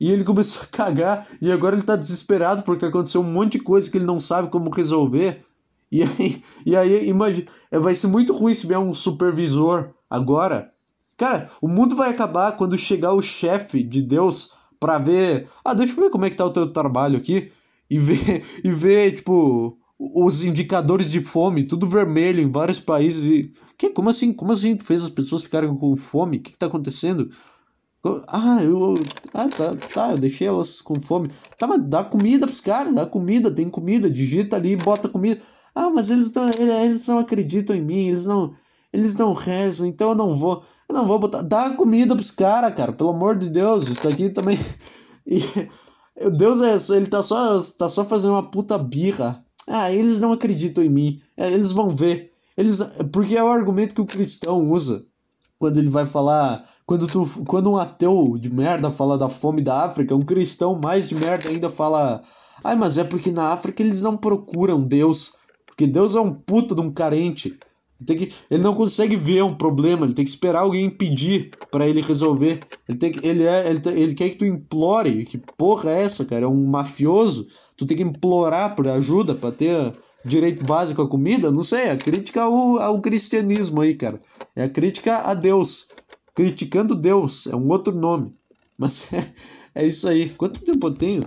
A: e ele começou a cagar e agora ele tá desesperado porque aconteceu um monte de coisa que ele não sabe como resolver. E aí, e aí imagina, é, vai ser muito ruim se vier um supervisor agora. Cara, o mundo vai acabar quando chegar o chefe de Deus para ver, ah, deixa eu ver como é que tá o teu trabalho aqui e ver <laughs> e ver tipo os indicadores de fome, tudo vermelho em vários países e que como assim? Como assim fez as pessoas ficarem com fome? O que, que tá acontecendo? Ah, eu. Ah, tá, tá, eu deixei elas com fome. Tá, mas dá comida pros caras, dá comida, tem comida, digita ali, bota comida. Ah, mas eles não, eles não acreditam em mim, eles não. Eles não rezam, então eu não vou. Eu não vou botar. Dá comida pros caras, cara, pelo amor de Deus. Isso aqui também. <laughs> E, Deus é ele tá só, tá só fazendo uma puta birra. Ah, eles não acreditam em mim. É, eles vão ver. Eles, porque é o argumento que o cristão usa. Quando ele vai falar. Quando, tu, quando um ateu de merda fala da fome da África, um cristão mais de merda ainda fala. Ai, mas é porque na África eles não procuram Deus. Porque Deus é um puta de um carente. Tem que, ele não consegue ver um problema, ele tem que esperar alguém pedir para ele resolver. Ele, tem que, ele, é, ele, ele quer que tu implore. Que porra é essa, cara? É um mafioso? Tu tem que implorar por ajuda para ter direito básico à comida? Não sei, é a crítica ao, ao cristianismo aí, cara. É a crítica a Deus. Criticando Deus, é um outro nome. Mas é, <laughs> é isso aí. Quanto tempo eu tenho?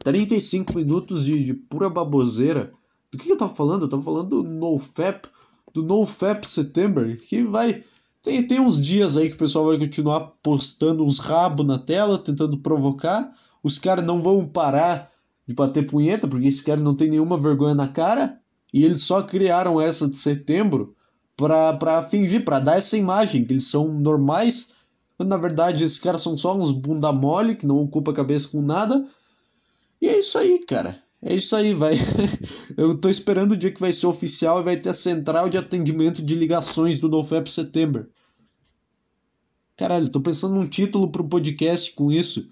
A: 35 minutos de, de pura baboseira. Do que, que eu tava falando? Eu tava falando do NoFap, do NoFap September, que vai. Tem, tem uns dias aí que o pessoal vai continuar postando uns rabos na tela, tentando provocar. Os caras não vão parar de bater punheta, porque esses caras não tem nenhuma vergonha na cara. E eles só criaram essa de setembro pra, pra fingir, pra dar essa imagem, que eles são normais. Quando na verdade esses caras são só uns bunda mole, que não ocupa a cabeça com nada. E é isso aí, cara. É isso aí, vai. <laughs> Eu tô esperando o dia que vai ser oficial e vai ter a central de atendimento de ligações do NoFap September. Caralho, tô pensando num título pro podcast com isso.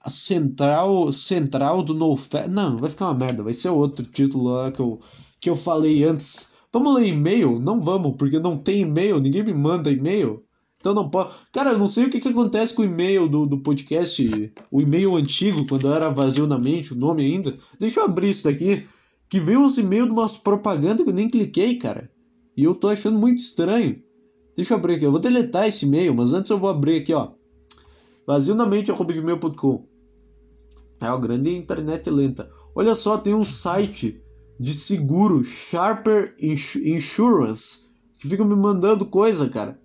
A: A central central do NoFap. Não, vai ficar uma merda, vai ser outro título lá que eu, que eu falei antes. Vamos ler e-mail? Não vamos, porque não tem e-mail, ninguém me manda e-mail. Então não pode. Cara, eu não sei o que, que acontece com o e-mail do, do podcast, o e-mail antigo, quando era vazio na mente, o nome ainda. Deixa eu abrir isso daqui. Que veio uns e-mails de umas propagandas que eu nem cliquei, cara. E eu tô achando muito estranho. Deixa eu abrir aqui. Eu vou deletar esse e-mail, mas antes eu vou abrir aqui, ó. Vazio na mente.gmail.com É uma grande internet lenta. Olha só, tem um site de seguro, Sharper Insurance, que fica me mandando coisa, cara.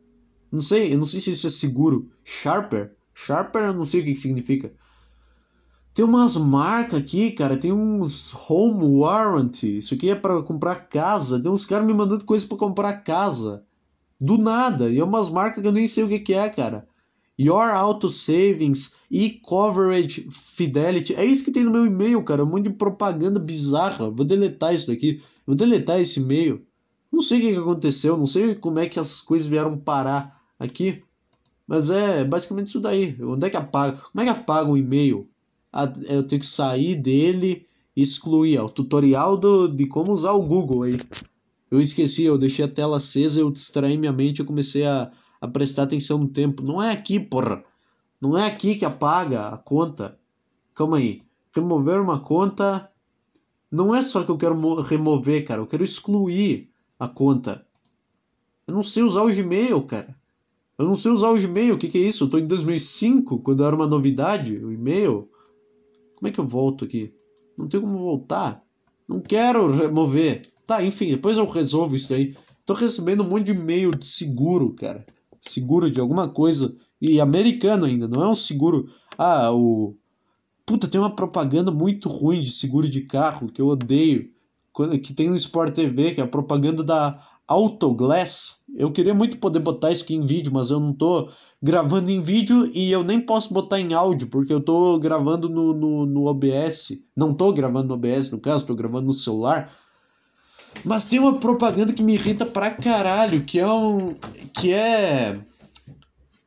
A: Não sei, eu não sei se isso é seguro. Sharper? Sharper eu não sei o que, que significa. Tem umas marcas aqui, cara. Tem uns home warranty. Isso aqui é para comprar casa. Tem uns caras me mandando coisa para comprar casa. Do nada. E é umas marcas que eu nem sei o que, que é, cara. Your Auto Savings, e-Coverage Fidelity. É isso que tem no meu e-mail, cara. Um monte de propaganda bizarra. Vou deletar isso daqui. Vou deletar esse e-mail. Não sei o que, aconteceu. Não sei como é que as coisas vieram parar aqui. Mas é basicamente isso daí. Onde é que apaga? Como é que apaga um e-mail? Eu tenho que sair dele e excluir. Ó, o tutorial do, de como usar o Google aí. Eu esqueci, eu deixei a tela acesa, eu distraí minha mente e comecei a, a prestar atenção no tempo. Não é aqui, porra. Não é aqui que apaga a conta. Calma aí. Remover uma conta. Não é só que eu quero remover, cara. Eu quero excluir a conta. Eu não sei usar o Gmail, cara. Eu não sei usar o Gmail, o que, que é isso? Eu tô em 2005, quando era uma novidade, o e-mail. Como é que eu volto aqui? Não tem como voltar. Não quero remover. Tá, enfim, depois eu resolvo isso daí. Tô recebendo um monte de e-mail de seguro, cara. Seguro de alguma coisa. E americano ainda, não é um seguro. Ah, o. Puta, tem uma propaganda muito ruim de seguro de carro que eu odeio. Que tem no Sport TV, que é a propaganda da Autoglass. Eu queria muito poder botar isso aqui em vídeo, mas eu não tô gravando em vídeo e eu nem posso botar em áudio, porque eu tô gravando no, no, no OBS. Não tô gravando no OBS, no caso, tô gravando no celular. Mas tem uma propaganda que me irrita pra caralho, que é um. que é.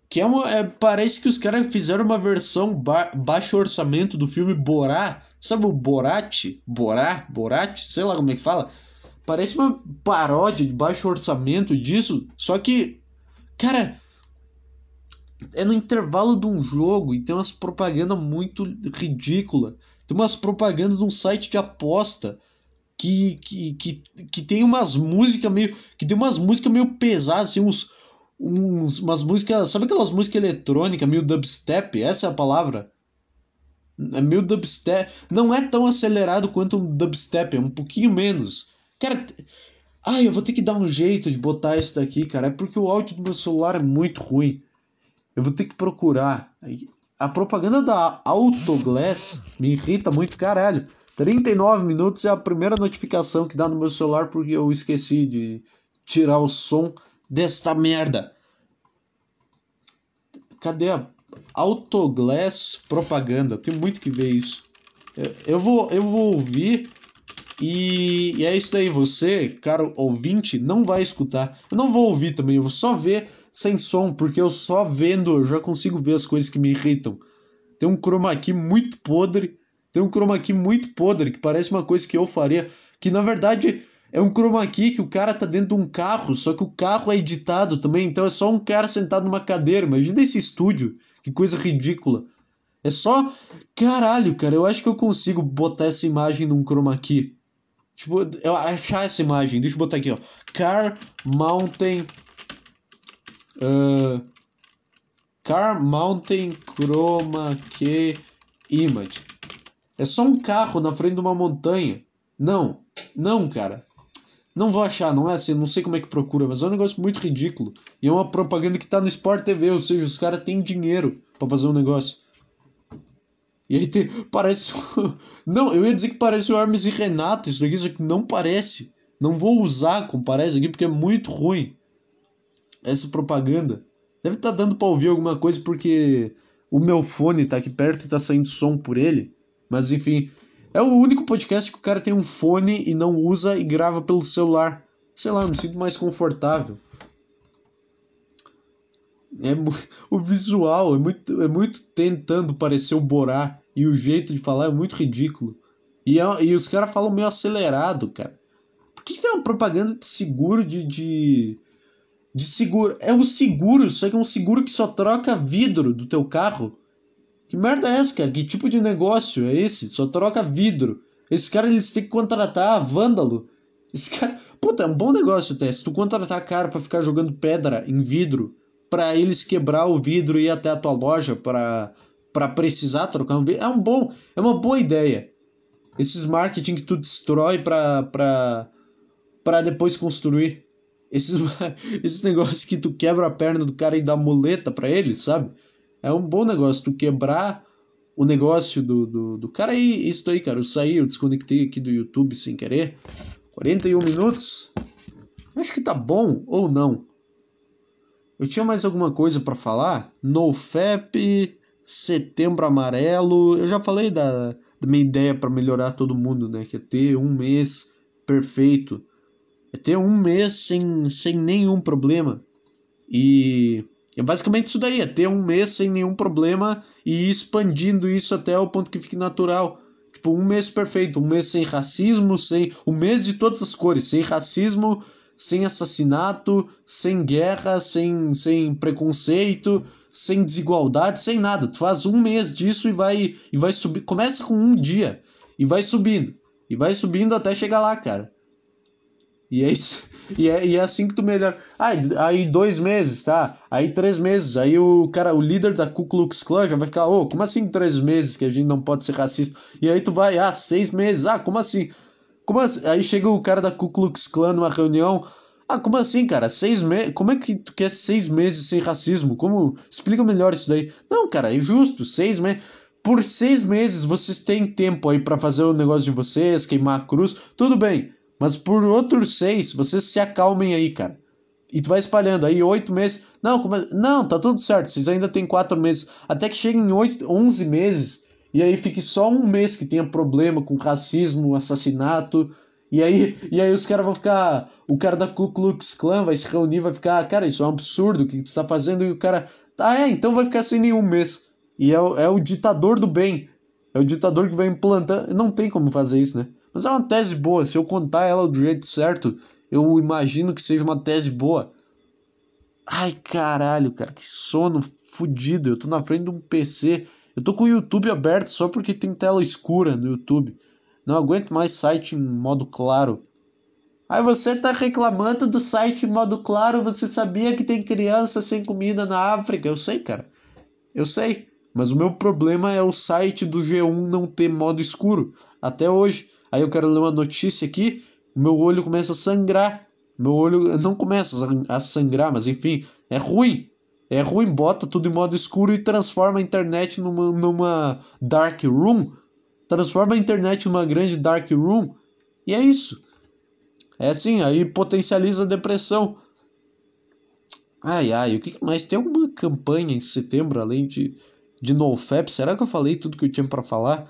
A: Que é uma. É, parece que os caras fizeram uma versão ba baixo orçamento do filme Borá. Sabe o Borat? Borá? Borat? Sei lá como é que fala Parece uma paródia de baixo orçamento disso, só que, cara, é no intervalo de um jogo e tem umas propagandas muito ridícula. Tem umas propagandas de um site de aposta que, que, que, que tem umas músicas meio. que tem umas músicas meio pesadas, assim, uns, uns, umas músicas. Sabe aquelas músicas eletrônicas, meio dubstep? Essa é a palavra. É meio dubstep. Não é tão acelerado quanto um dubstep, é um pouquinho menos. Cara, ai, eu vou ter que dar um jeito de botar isso daqui, cara. É porque o áudio do meu celular é muito ruim. Eu vou ter que procurar. A propaganda da Autoglass me irrita muito, caralho. 39 minutos é a primeira notificação que dá no meu celular porque eu esqueci de tirar o som desta merda. Cadê a Autoglass propaganda? Tem muito que ver isso. Eu, vou, eu vou ouvir E, e, é isso daí, você, cara ouvinte, não vai escutar. Eu não vou ouvir também, eu vou só ver sem som, porque eu só vendo eu já consigo ver as coisas que me irritam. Tem um chroma key muito podre, tem um chroma key muito podre, que parece uma coisa que eu faria, que na verdade é um chroma key que o cara tá dentro de um carro, só que o carro é editado também, então é só um cara sentado numa cadeira. Imagina esse estúdio, que coisa ridícula. É só. Caralho, cara, eu acho que eu consigo botar essa imagem num chroma key. Tipo, eu achar essa imagem. Deixa eu botar aqui, ó. Car Mountain. Uh, car Mountain Chroma Key Image. É só um carro na frente de uma montanha. Não, não, cara. Não vou achar, não é assim, não sei como é que procura, mas é um negócio muito ridículo. E é uma propaganda que tá no Sport TV, ou seja, os caras têm dinheiro para fazer um negócio. E aí tem, parece. <laughs> Não, eu ia dizer que parece o Hermes e Renato, isso aqui, só que não parece. Não vou usar como parece aqui porque é muito ruim. Essa propaganda. Deve estar tá dando para ouvir alguma coisa porque o meu fone tá aqui perto e tá saindo som por ele. Mas enfim, é o único podcast que o cara tem um fone e não usa e grava pelo celular. Sei lá, eu me sinto mais confortável. É, <laughs> o visual é muito, é muito tentando parecer o Borá e o jeito de falar é muito ridículo. E, é, e os caras falam meio acelerado, cara. Por que, que tem uma propaganda de seguro de, de. de seguro? É um seguro, só que é um seguro que só troca vidro do teu carro. Que merda é essa, cara? Que tipo de negócio é esse? Só troca vidro. Esses caras eles têm que contratar vândalo. Esse cara. Puta, é um bom negócio até. Se tu contratar cara para ficar jogando pedra em vidro para eles quebrar o vidro e ir até a tua loja para para precisar trocar um vidro. É um bom, é uma boa ideia. Esses marketing que tu destrói para para para depois construir. Esses <laughs> esses negócios que tu quebra a perna do cara e dá muleta para ele, sabe? É um bom negócio tu quebrar o negócio do, do, do cara e isso aí, cara. Eu saí, eu desconectei aqui do YouTube sem querer. 41 minutos. Acho que tá bom ou não. Eu tinha mais alguma coisa para falar? NoFap, Setembro Amarelo. Eu já falei da, da minha ideia para melhorar todo mundo, né? Que é ter um mês perfeito. É ter um mês sem, sem nenhum problema. E é basicamente isso daí, é ter um mês sem nenhum problema e ir expandindo isso até o ponto que fique natural. Tipo, um mês perfeito, um mês sem racismo, sem. Um mês de todas as cores, sem racismo, sem assassinato, sem guerra, sem, sem preconceito, sem desigualdade, sem nada. Tu faz um mês disso e vai e vai subir. Começa com um dia e vai subindo. E vai subindo até chegar lá, cara. E é isso. E é, e é assim que tu melhora. Ah, aí dois meses, tá? Aí três meses. Aí o cara, o líder da Ku Klux Klan já vai ficar, ô, oh, como assim três meses que a gente não pode ser racista? E aí tu vai, ah, seis meses. Ah, como assim? Como assim? Aí chega o cara da Ku Klux Klan numa reunião. Ah, como assim, cara? Seis meses? Como é que tu quer seis meses sem racismo? Como? Explica melhor isso daí. Não, cara, é justo. Seis meses. Por seis meses vocês têm tempo aí para fazer o negócio de vocês, queimar a cruz. Tudo bem. Mas por outros seis, vocês se acalmem aí, cara. E tu vai espalhando. Aí oito meses. Não, como... É? não, tá tudo certo. Vocês ainda tem quatro meses. Até que cheguem oito, onze meses e aí fique só um mês que tenha problema com racismo, assassinato, e aí, e aí os caras vão ficar. O cara da Ku Klux Klan vai se reunir, vai ficar, cara, isso é um absurdo, o que tu tá fazendo? E o cara, tá, é, então vai ficar sem nenhum mês. E é, é o ditador do bem. É o ditador que vai implantando. Não tem como fazer isso, né? Mas é uma tese boa. Se eu contar ela do jeito certo, eu imagino que seja uma tese boa. Ai, caralho, cara, que sono fudido. Eu tô na frente de um PC eu tô com o YouTube aberto só porque tem tela escura no YouTube. Não aguento mais site em modo claro. Aí você tá reclamando do site em modo claro, você sabia que tem criança sem comida na África? Eu sei, cara. Eu sei. Mas o meu problema é o site do G1 não ter modo escuro. Até hoje. Aí eu quero ler uma notícia aqui, meu olho começa a sangrar. Meu olho não começa a sangrar, mas enfim, é ruim. É ruim, bota tudo em modo escuro e transforma a internet numa, numa dark room. Transforma a internet numa grande dark room. E é isso. É assim, aí potencializa a depressão. Ai, ai, o que mais? Tem alguma campanha em setembro além de, de NoFap? Será que eu falei tudo que eu tinha para falar?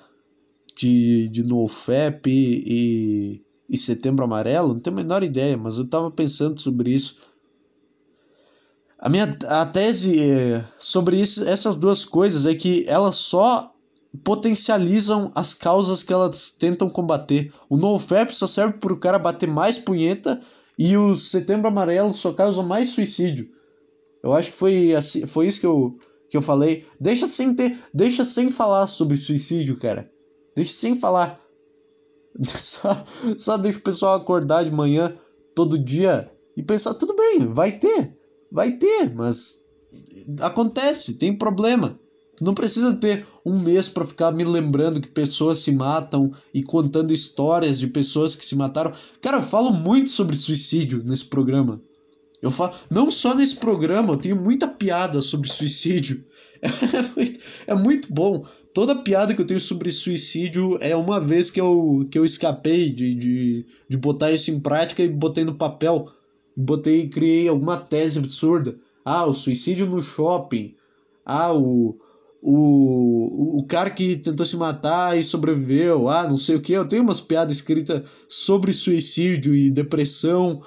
A: De, de NoFap e, e Setembro Amarelo? Não tenho a menor ideia, mas eu tava pensando sobre isso. A minha a tese é, sobre isso, essas duas coisas é que elas só potencializam as causas que elas tentam combater. O NoFap só serve para o cara bater mais punheta e o Setembro Amarelo só causa mais suicídio. Eu acho que foi assim, foi isso que eu, que eu falei. Deixa sem ter, deixa sem falar sobre suicídio, cara. Deixa sem falar. <laughs> Só, só deixa o pessoal acordar de manhã todo dia e pensar tudo bem, vai ter, vai ter, mas acontece, tem problema. Não precisa ter um mês para ficar me lembrando que pessoas se matam e contando histórias de pessoas que se mataram. Cara, eu falo muito sobre suicídio nesse programa. Eu falo, não só nesse programa, eu tenho muita piada sobre suicídio. <laughs> É muito, é muito bom. Toda piada que eu tenho sobre suicídio é uma vez que eu, que eu escapei de, de, de botar isso em prática e botei no papel. Botei criei alguma tese absurda. Ah, o suicídio no shopping. Ah, o, o, o cara que tentou se matar e sobreviveu. Ah, não sei o que. Eu tenho umas piadas escritas sobre suicídio e depressão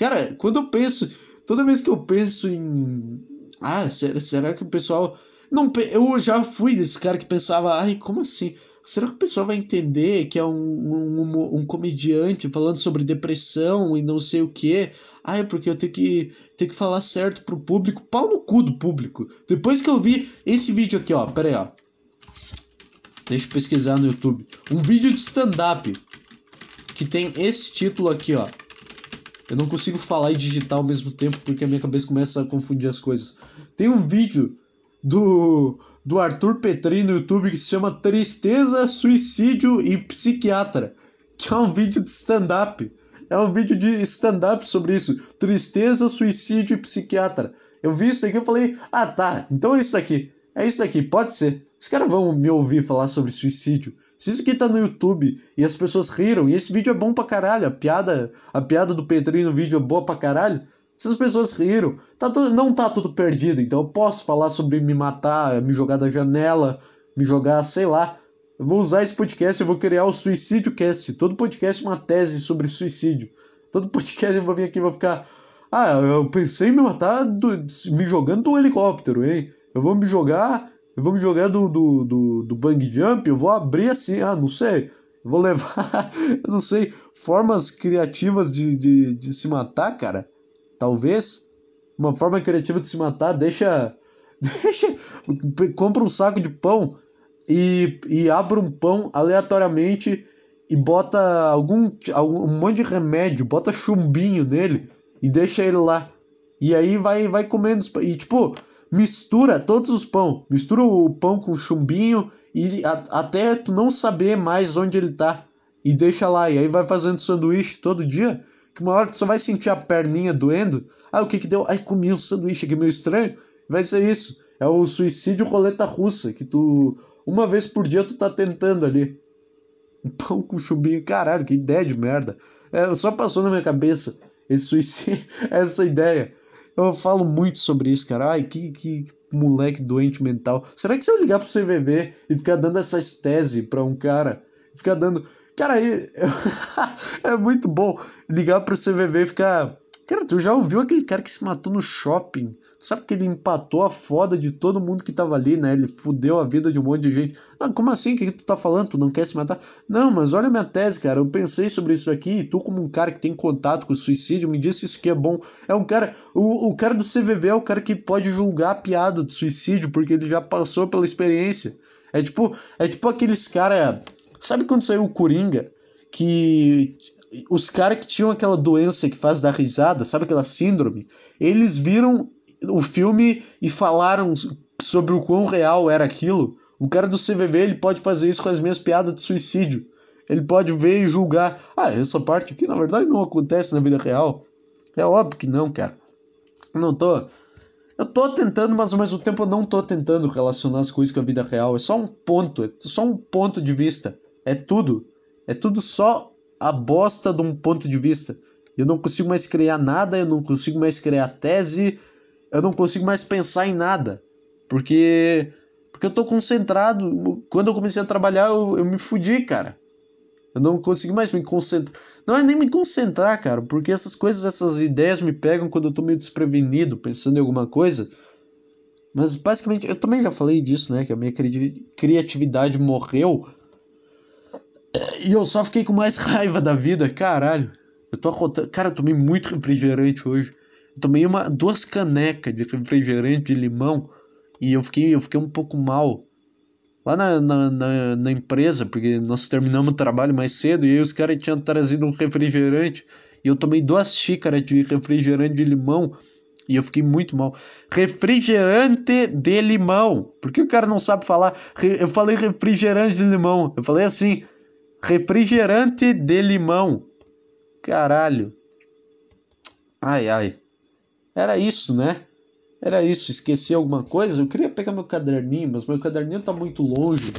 A: Cara, quando eu penso. Toda vez que eu penso em. Ah, será, será que o pessoal. Não, eu já fui desse cara que pensava, ai, como assim? Será que o pessoal vai entender que é um, um, um comediante falando sobre depressão e não sei o que? Ai, porque eu tenho que, tenho que falar certo pro público. Pau no cu do público. Depois que eu vi esse vídeo aqui, ó, pera aí, ó. Deixa eu pesquisar no YouTube. Um vídeo de stand-up que tem esse título aqui, ó. Eu não consigo falar e digitar ao mesmo tempo porque a minha cabeça começa a confundir as coisas. Tem um vídeo do, do Arthur Petri no YouTube que se chama Tristeza, Suicídio e Psiquiatra, que é um vídeo de stand-up. É um vídeo de stand-up sobre isso. Tristeza, suicídio e psiquiatra. Eu vi isso daqui e falei, ah tá, então é isso daqui. É isso daqui, pode ser. Os caras vão me ouvir falar sobre suicídio. Se isso aqui tá no YouTube e as pessoas riram, e esse vídeo é bom pra caralho, a piada, a piada do Petrinho no vídeo é boa pra caralho, se as pessoas riram, tá tudo, não tá tudo perdido, então eu posso falar sobre me matar, me jogar da janela, me jogar, sei lá. Eu vou usar esse podcast, eu vou criar o Suicídio Cast. Todo podcast é uma tese sobre suicídio. Todo <laughs> podcast eu vou vir aqui e vou ficar. Ah, eu pensei em me matar do, me jogando do helicóptero, hein? Eu vou me jogar eu vou me jogar do, do, do, do bang jump, eu vou abrir assim, ah, não sei. Eu vou <laughs> levar, eu não sei, formas criativas de, de, de se matar, cara. Talvez. Uma forma criativa de se matar, deixa. <laughs> Deixa. Compra um saco de pão e, e abre um pão aleatoriamente e bota algum, algum um monte de remédio, bota chumbinho nele e deixa ele lá. E aí vai vai comendo. E tipo, mistura todos os pão, mistura o pão com chumbinho e a, até tu não saber mais onde ele tá e deixa lá e aí vai fazendo sanduíche todo dia, que uma hora tu só vai sentir a perninha doendo. Ah, o que que deu? Ai, comi um sanduíche aqui meio estranho. Vai ser isso. É o suicídio roleta russa que tu uma vez por dia tu tá tentando ali. <laughs> Um pão com chumbinho, caralho, que ideia de merda. É, só passou na minha cabeça esse suicídio, <laughs> essa ideia. Eu falo muito sobre isso, cara. Ai, que, que moleque doente mental. Será que se eu ligar pro CVV e ficar dando essas teses pra um cara, ficar dando. Cara, aí. <laughs> é muito bom ligar pro CVV e ficar. Cara, tu já ouviu aquele cara que se matou no shopping? Sabe que ele empatou a foda de todo mundo que tava ali, né? Ele fudeu a vida de um monte de gente. Não, como assim? O que, que tu tá falando? Tu não quer se matar? Não, mas olha a minha tese, cara. Eu pensei sobre isso aqui e tu, como um cara que tem contato com o suicídio, me disse isso que é bom. É um cara. O, o cara do CVV é o cara que pode julgar a piada de suicídio, porque ele já passou pela experiência. É tipo, é tipo aqueles cara. Sabe quando saiu o Coringa? Que os caras que tinham aquela doença que faz dar risada, sabe aquela síndrome? Eles viram o filme e falaram sobre o quão real era aquilo, o cara do CVV ele pode fazer isso com as minhas piadas de suicídio. Ele pode ver e julgar. Ah, essa parte aqui na verdade não acontece na vida real. É óbvio que não, cara. não tô. Eu tô tentando, mas ao mesmo tempo eu não tô tentando relacionar as coisas com a vida real. É só um ponto, é só um ponto de vista. É tudo. É tudo só a bosta de um ponto de vista. Eu não consigo mais criar nada, eu não consigo mais criar tese, eu não consigo mais pensar em nada. Porque, Porque eu tô concentrado. Quando eu comecei a trabalhar, eu, eu me fudi, cara. Eu não consegui mais me concentrar. Não é nem me concentrar, cara, porque essas coisas, essas ideias me pegam quando eu tô meio desprevenido, pensando em alguma coisa. Mas basicamente, eu também já falei disso, né? Que a minha criatividade morreu. E eu só fiquei com mais <laughs> raiva da vida, caralho. Eu tô arrotando. Cara, eu tomei muito refrigerante hoje. Eu tomei uma, duas canecas de refrigerante de limão. E eu fiquei, eu fiquei um pouco mal. Lá na, na, na, na empresa, porque nós terminamos o trabalho mais cedo. E aí os caras tinham trazido um refrigerante. E eu tomei duas xícaras de refrigerante de limão. E eu fiquei muito mal. Refrigerante de limão. Por que o cara não sabe falar? Eu falei refrigerante de limão. Eu falei assim: refrigerante de limão. Caralho. Ai, ai. Era isso, né? Era isso. Esqueci alguma coisa? Eu queria pegar meu caderninho, mas meu caderninho tá muito longe.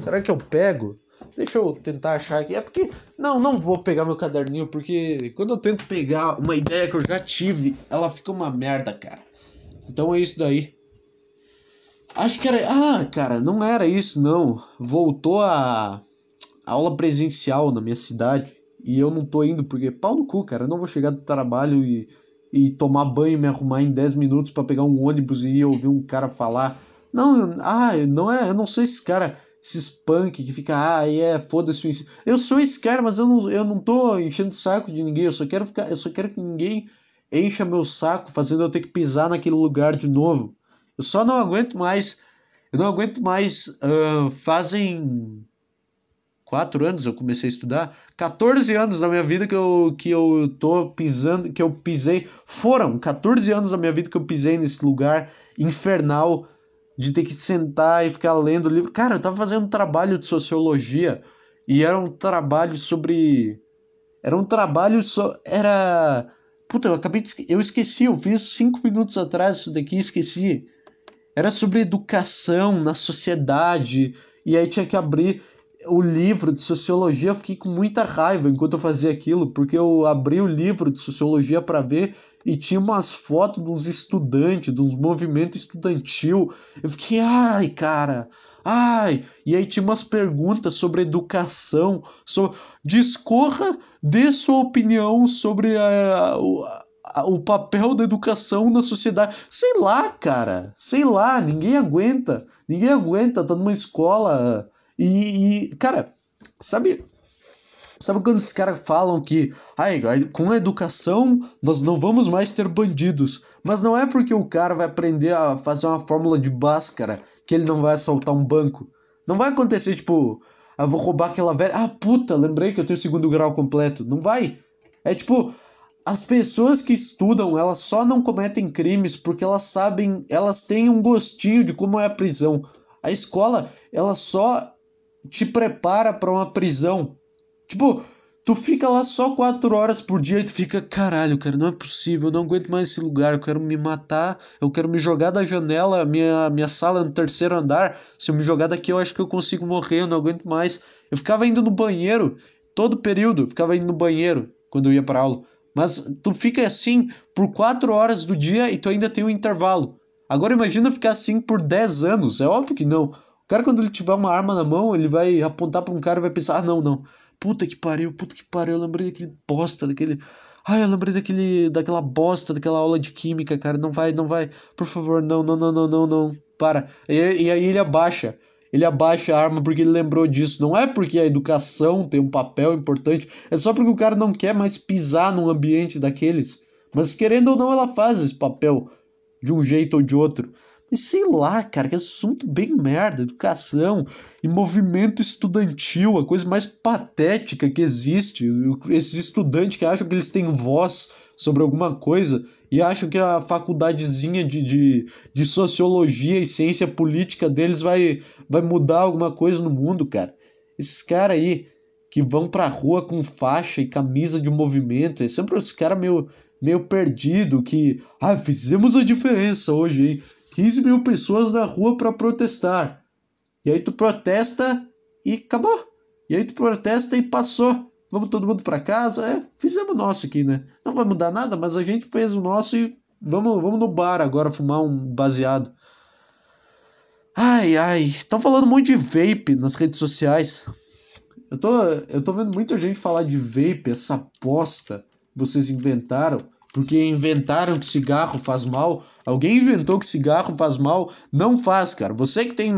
A: Será que eu pego? Deixa eu tentar achar aqui. É porque. Não, não vou pegar meu caderninho, porque quando eu tento pegar uma ideia que eu já tive, ela fica uma merda, cara. Então é isso daí. Acho que era. Ah, cara, não era isso, não. Voltou a, aula presencial na minha cidade. E eu não tô indo porque pau no cu, cara. Eu não vou chegar do trabalho e, e tomar banho e me arrumar em 10 minutos para pegar um ônibus e ir ouvir um cara falar. Não, ah, não é, eu não sou esse cara, esses punk que fica, ah, é, foda-se o. Eu sou esse cara, mas eu não, eu não tô enchendo o saco de ninguém, eu só quero ficar, eu só quero que ninguém encha meu saco fazendo eu ter que pisar naquele lugar de novo. Eu só não aguento mais. Eu não aguento mais. Uh, fazem quatro anos eu comecei a estudar, 14 anos da minha vida que eu, que eu tô pisando, que eu pisei, foram 14 anos da minha vida que eu pisei nesse lugar infernal de ter que sentar e ficar lendo livro. Cara, eu tava fazendo um trabalho de sociologia e era um trabalho sobre era um trabalho só era Puta, eu acabei de eu esqueci, eu fiz cinco minutos atrás isso daqui, esqueci. Era sobre educação na sociedade e aí tinha que abrir o livro de sociologia, eu fiquei com muita raiva enquanto eu fazia aquilo, porque eu abri o livro de sociologia para ver e tinha umas fotos dos estudantes, dos movimentos estudantil. Eu fiquei, ai, cara, ai. E aí tinha umas perguntas sobre educação, sobre discorra, dê sua opinião sobre a, a, o papel da educação na sociedade. Sei lá, cara, sei lá, ninguém aguenta, ninguém aguenta, tá numa escola e, e cara, sabe Sabe quando os caras falam que ai, com a educação nós não vamos mais ter bandidos? Mas não é porque o cara vai aprender a fazer uma fórmula de Bhaskara que ele não vai assaltar um banco. Não vai acontecer tipo, ah, vou roubar aquela velha. Ah, puta, lembrei que eu tenho segundo grau completo. Não vai. É tipo, as pessoas que estudam, elas só não cometem crimes porque elas sabem, elas têm um gostinho de como é a prisão. A escola, ela só te prepara para uma prisão. Tipo, tu fica lá só quatro horas por dia e tu fica, caralho, cara, não é possível, eu não aguento mais esse lugar, eu quero me matar, eu quero me jogar da janela, minha, minha sala no terceiro andar, se eu me jogar daqui eu acho que eu consigo morrer, eu não aguento mais. Eu ficava indo no banheiro, todo período, ficava indo no banheiro quando eu ia para aula. Mas tu fica assim por quatro horas do dia e tu ainda tem um intervalo. Agora imagina ficar assim por 10 anos, é óbvio que não cara, quando ele tiver uma arma na mão, ele vai apontar pra um cara e vai pensar: ah, não, não. Puta que pariu, puta que pariu. Eu lembrei daquele bosta, daquele. Ai, eu lembrei daquele, daquela bosta, daquela aula de química, cara. Não vai, não vai. Por favor, não, não, não, não, não, não. Para. E, e aí ele abaixa. Ele abaixa a arma porque ele lembrou disso. Não é porque a educação tem um papel importante, é só porque o cara não quer mais pisar num ambiente daqueles. Mas querendo ou não, ela faz esse papel de um jeito ou de outro. E sei lá, cara, que assunto bem merda, educação e movimento estudantil, a coisa mais patética que existe. Esses estudantes que acham que eles têm voz sobre alguma coisa e acham que a faculdadezinha de, de, de sociologia e ciência política deles vai, vai mudar alguma coisa no mundo, cara. Esses caras aí que vão pra rua com faixa e camisa de movimento, é sempre os caras meio, meio perdido que, ah, fizemos a diferença hoje, hein? 15 mil pessoas na rua para protestar. E aí tu protesta e acabou. E aí tu protesta e passou. Vamos todo mundo para casa. É, fizemos o nosso aqui, né? Não vai mudar nada, mas a gente fez o nosso e vamos, vamos no bar agora fumar um baseado. Ai, ai, estão falando muito de vape nas redes sociais. Eu tô, eu tô vendo muita gente falar de vape, essa bosta que vocês inventaram, porque inventaram que cigarro faz mal. Alguém inventou que cigarro faz mal? Não faz, cara. Você que tem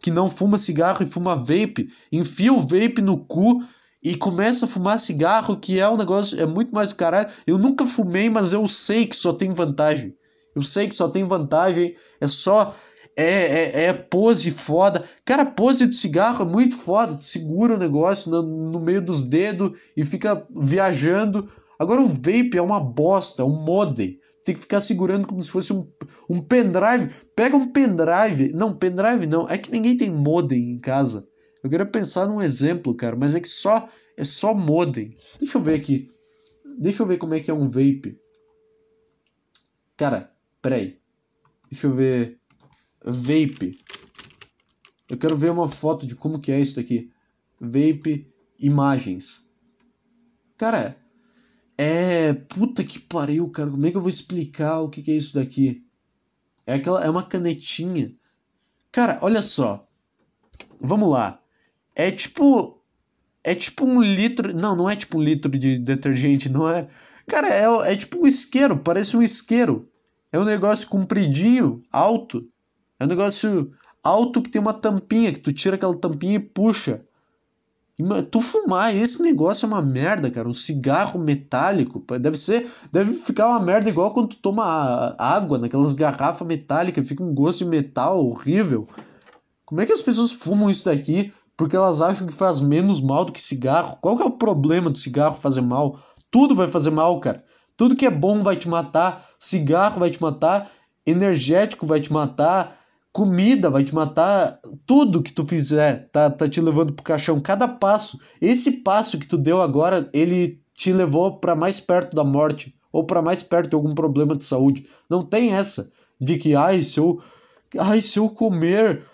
A: que não fuma cigarro e fuma vape, enfia o vape no cu e começa a fumar cigarro, que é um negócio, é muito mais do caralho. Eu nunca fumei, mas eu sei que só tem vantagem. Eu sei que só tem vantagem, é só. É, é, é pose foda. Cara, pose do cigarro é muito foda. Tu segura o negócio no, no meio dos dedos e fica viajando. Agora o vape é uma bosta, um modem. Tem que ficar segurando como se fosse um, um pendrive. Pega um pendrive. Não, pendrive não. É que ninguém tem modem em casa. Eu queria pensar num exemplo, cara, mas é que só é só modem. Deixa eu ver aqui. Deixa eu ver como é que é um vape. Cara, peraí. Deixa eu ver. Vape. Eu quero ver uma foto de como que é isso aqui. Vape imagens. Cara, é. Puta que pariu, cara. Como é que eu vou explicar o que, que é isso daqui? É aquela. É uma canetinha. Cara, olha só. Vamos lá. É tipo. É tipo um litro. Não, não é tipo um litro de detergente, não é. Cara, é, é tipo um isqueiro, parece um isqueiro. É um negócio compridinho, alto. É um negócio alto que tem uma tampinha, que tu tira aquela tampinha e puxa. Tu fumar, esse negócio é uma merda, cara. Um cigarro metálico. Deve ser. Deve ficar uma merda igual quando tu toma água naquelas garrafas metálicas, fica um gosto de metal horrível. Como é que as pessoas fumam isso daqui? porque elas acham que faz menos mal do que cigarro. Qual que é o problema do cigarro fazer mal? Tudo vai fazer mal, cara. Tudo que é bom vai te matar, cigarro vai te matar, energético vai te matar, comida vai te matar, tudo que tu fizer tá, tá te levando pro caixão. Cada passo, esse passo que tu deu agora, ele te levou para mais perto da morte ou para mais perto de algum problema de saúde. Não tem essa de que ai se eu, ai se eu comer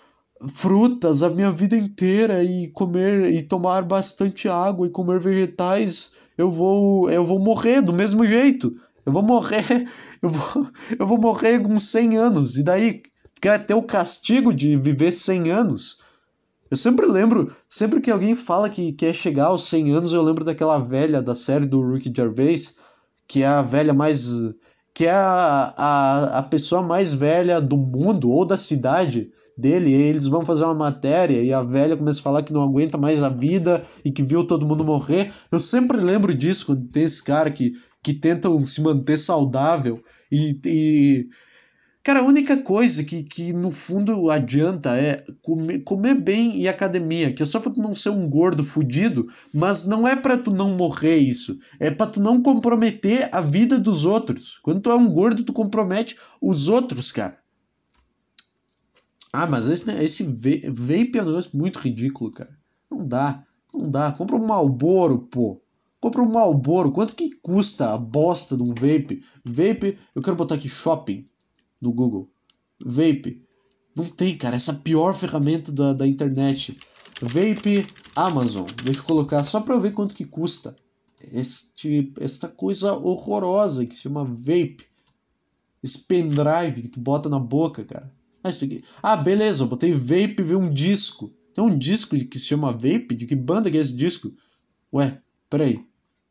A: frutas a minha vida inteira e comer e tomar bastante água e comer vegetais, eu vou eu vou morrer do mesmo jeito. Eu vou morrer, <laughs> eu vou, eu vou morrer com 100 anos. E daí quer ter o castigo de viver 100 anos? Eu sempre lembro, sempre que alguém fala que quer chegar aos 100 anos, eu lembro daquela velha da série do Ricky Gervais, que é a velha mais que é a, a, a pessoa mais velha do mundo ou da cidade dele, e eles vão fazer uma matéria e a velha começa a falar que não aguenta mais a vida e que viu todo mundo morrer. Eu sempre lembro disso quando tem esse cara que, que tentam se manter saudável e, e... Cara, a única coisa que, que no fundo adianta é comer, comer bem e academia, que é só pra tu não ser um gordo fudido, mas não é pra tu não morrer isso, é pra tu não comprometer a vida dos outros. Quando tu é um gordo, tu compromete os outros, cara. Ah, mas esse, né, esse vape é um negócio muito ridículo, cara. Não dá, não dá. Compra um Malboro, pô. Compra um Malboro. Quanto que custa a bosta de um vape? Vape, eu quero botar aqui shopping no Google. Vape. Não tem, cara. Essa é pior ferramenta da, da internet. Vape Amazon. Deixa eu colocar só pra eu ver quanto que custa. Este, esta coisa horrorosa que se chama vape. Esse pendrive que tu bota na boca, cara. Ah, isso aqui. Ah, beleza, eu botei vape e vi um disco. Tem um disco que se chama Vape? De que banda que é esse disco? Ué, peraí.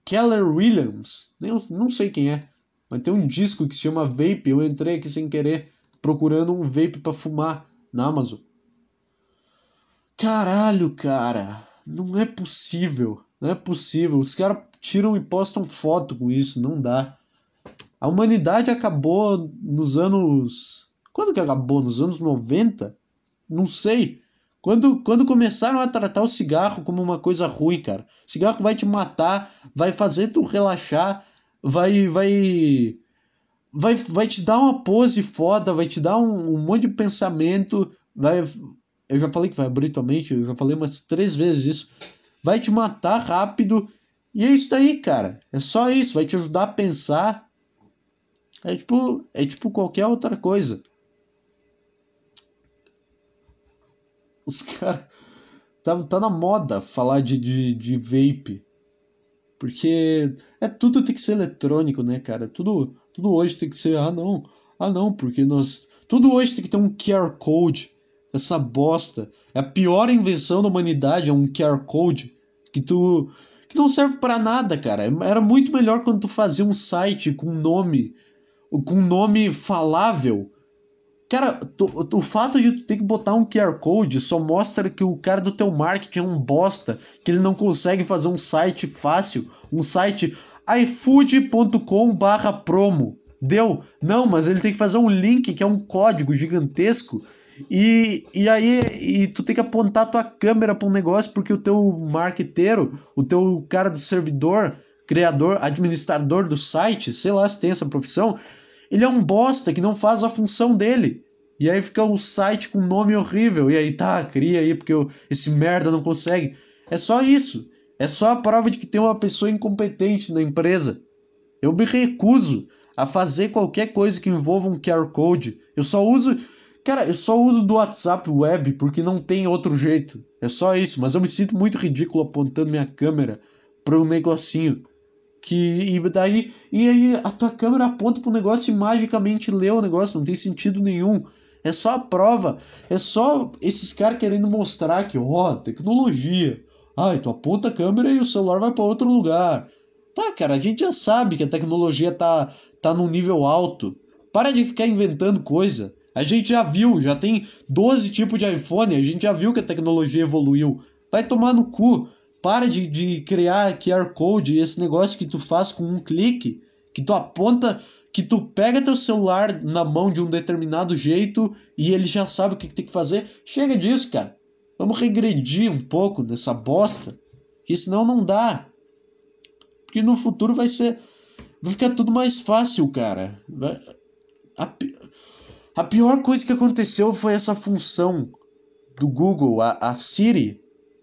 A: Keller Williams? Nem, não sei quem é. Mas tem um disco que se chama Vape. Eu entrei aqui sem querer procurando um vape para fumar na Amazon. Caralho, cara. Não é possível. Não é possível. Os caras tiram e postam foto com isso. Não dá. A humanidade acabou nos anos quando que acabou? Nos anos 90? Não sei. Quando, quando começaram a tratar o cigarro como uma coisa ruim, cara. Cigarro vai te matar, vai fazer tu relaxar, vai vai vai, vai te dar uma pose foda, vai te dar um, um monte de pensamento, vai eu já falei que vai abrir tua mente, eu já falei umas três vezes isso. Vai te matar rápido. E é isso daí, cara. É só isso, vai te ajudar a pensar. É tipo, é tipo qualquer outra coisa. Os caras. Tá, tá na moda falar de, de, de vape. Porque é tudo tem que ser eletrônico, né, cara? Tudo, tudo hoje tem que ser, ah não, ah não, porque nós. Tudo hoje tem que ter um QR Code. essa bosta. É a pior invenção da humanidade, é um QR Code que tu que não serve para nada, cara. Era muito melhor quando tu fazia um site com nome, com nome falável. Cara, tu, o fato de tu ter que botar um QR Code só mostra que o cara do teu marketing é um bosta, que ele não consegue fazer um site fácil, um site ifood.com/promo. Deu? Não, mas ele tem que fazer um link que é um código gigantesco e, e aí e tu tem que apontar tua câmera para um negócio porque o teu marqueteiro, o teu cara do servidor, criador, administrador do site, sei lá se tem essa profissão, ele é um bosta que não faz a função dele. E aí fica um site com nome horrível. E aí tá, cria aí porque eu, esse merda não consegue. É só isso. É só a prova de que tem uma pessoa incompetente na empresa. Eu me recuso a fazer qualquer coisa que envolva um QR Code. Eu só uso Cara, eu só uso do WhatsApp web porque não tem outro jeito. É só isso, mas eu me sinto muito ridículo apontando minha câmera para um negocinho. Que e daí e aí a tua câmera aponta para o negócio e magicamente lê o negócio, não tem sentido nenhum. É só a prova, é só esses caras querendo mostrar que, ó, oh, tecnologia. Ai, tu aponta a câmera e o celular vai para outro lugar. Tá, cara, a gente já sabe que a tecnologia tá tá num nível alto. Para de ficar inventando coisa. A gente já viu, já tem 12 tipos de iPhone, a gente já viu que a tecnologia evoluiu. Vai tomar no cu. Para de, de criar QR Code, esse negócio que tu faz com um clique, que tu aponta, que tu pega teu celular na mão de um determinado jeito e ele já sabe o que, que tem que fazer. Chega disso, cara. Vamos regredir um pouco nessa bosta, que senão não dá. Porque no futuro vai ser. Vai ficar tudo mais fácil, cara. Vai, a, a pior coisa que aconteceu foi essa função do Google, a, a Siri.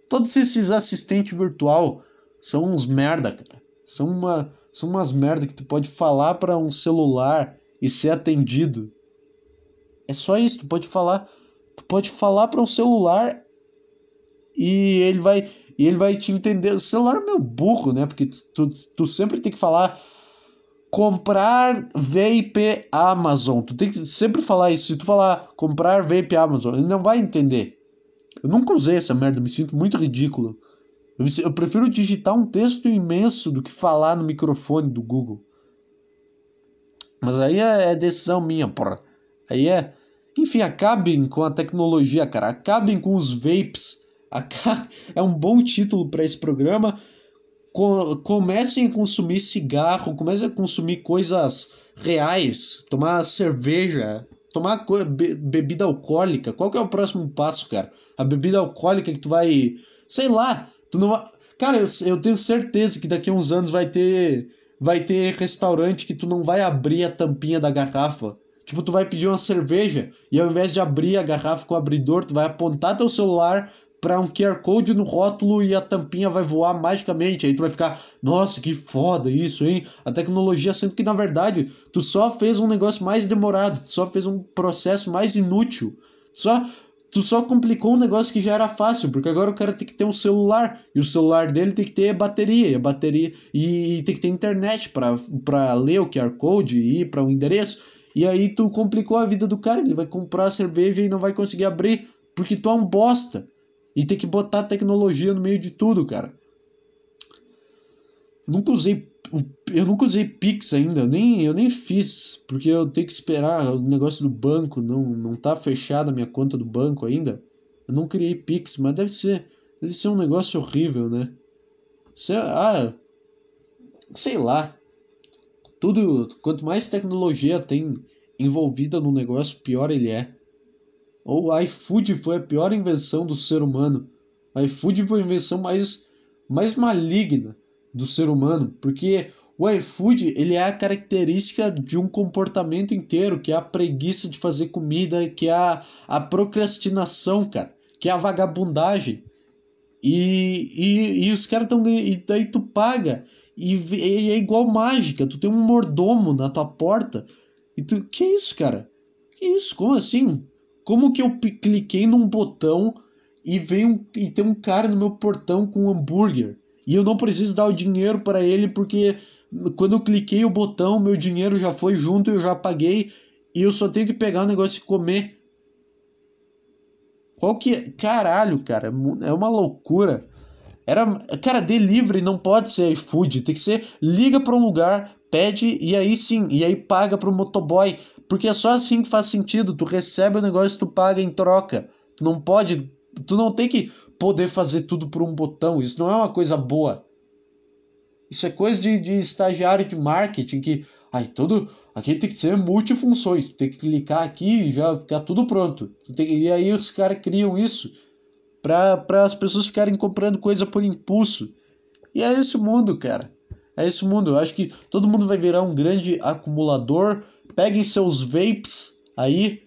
A: Todos esses assistentes virtual são uns merda, cara. São, uma, são umas merda que tu pode falar para um celular e ser atendido. É só isso, tu pode falar, tu pode falar para um celular e ele vai e ele vai te entender. O celular é meio burro, né? Porque tu, tu sempre tem que falar comprar vape Amazon. Tu tem que sempre falar isso. Se tu falar comprar vape Amazon, ele não vai entender. Eu nunca usei essa merda, me sinto muito ridículo. Eu, eu prefiro digitar um texto imenso do que falar no microfone do Google. Mas aí é, é decisão minha, porra. Aí é. Enfim, acabem com a tecnologia, cara. Acabem com os vapes. <laughs> É um bom título para esse programa comecem a consumir cigarro, comecem a consumir coisas reais, tomar cerveja, tomar be bebida alcoólica. Qual que é o próximo passo, cara? A bebida alcoólica que tu vai, sei lá, tu não vai... Cara, eu, eu tenho certeza que daqui a uns anos vai ter vai ter restaurante que tu não vai abrir a tampinha da garrafa. Tipo, tu vai pedir uma cerveja e ao invés de abrir a garrafa com o abridor, tu vai apontar teu celular para um QR Code no rótulo e a tampinha vai voar magicamente. Aí tu vai ficar, nossa, que foda isso, hein? A tecnologia, sendo que na verdade tu só fez um negócio mais demorado, tu só fez um processo mais inútil. Só tu só complicou um negócio que já era fácil, porque agora o cara tem que ter um celular e o celular dele tem que ter bateria, e bateria e, e tem que ter internet para ler o QR Code e ir para o um endereço. E aí tu complicou a vida do cara, ele vai comprar a cerveja e não vai conseguir abrir, porque tu é um bosta. E tem que botar tecnologia no meio de tudo, cara. Eu nunca usei. Eu nunca usei Pix ainda, nem, eu nem fiz, porque eu tenho que esperar o negócio do banco, não, não tá fechada a minha conta do banco ainda. Eu não criei Pix, mas deve ser, deve ser um negócio horrível, né? Sei, ah, sei lá. Tudo, quanto mais tecnologia tem envolvida no negócio, pior ele é. O iFood foi a pior invenção do ser humano. O iFood foi a invenção mais, mais maligna do ser humano, porque o iFood ele é a característica de um comportamento inteiro, que é a preguiça de fazer comida, que é a, a procrastinação, cara, que é a vagabundagem. E, e, e os caras estão. E daí tu paga. E, e, é igual mágica, tu tem um mordomo na tua porta. E tu. Que isso, cara? Que isso? Como assim? Como que eu cliquei num botão e veio e tem um cara no meu portão com um hambúrguer e eu não preciso dar o dinheiro para ele porque quando eu cliquei o botão, meu dinheiro já foi junto, eu já paguei e eu só tenho que pegar o negócio e comer. Qual que. É? Caralho, cara, é uma loucura. Era, cara, delivery não pode ser iFood, tem que ser liga para um lugar, pede e aí sim, e aí paga pro motoboy, porque é só assim que faz sentido, tu recebe o negócio, tu paga em troca. Tu não pode, tu não tem que poder fazer tudo por um botão, isso não é uma coisa boa. Isso é coisa de, de estagiário de marketing que, ai, todo, aqui tem que ser multifunções, tu tem que clicar aqui e já ficar tudo pronto. Tem, e aí os caras criam isso para as pessoas ficarem comprando coisa por impulso. E é esse mundo, cara. É esse mundo. Eu acho que todo mundo vai virar um grande acumulador. Peguem seus vapes aí.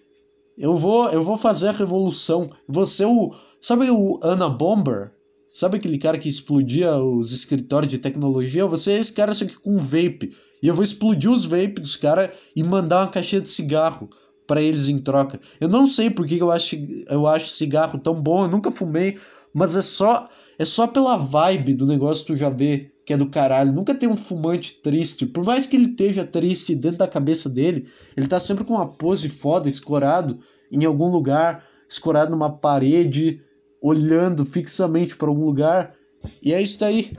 A: Eu vou, eu vou fazer a revolução. Você o sabe o Anna Bomber? Sabe aquele cara que explodia os escritórios de tecnologia? Você é esse cara só que com vape. E eu vou explodir os vapes dos caras e mandar uma caixinha de cigarro para eles em troca. Eu não sei por que eu acho, eu acho cigarro tão bom, eu nunca fumei, mas é só é só pela vibe do negócio tu já vê que é do caralho. Nunca tem um fumante triste. Por mais que ele esteja triste dentro da cabeça dele, ele tá sempre com uma pose foda, escorado em algum lugar, escorado numa parede, olhando fixamente para algum lugar. E é isso daí.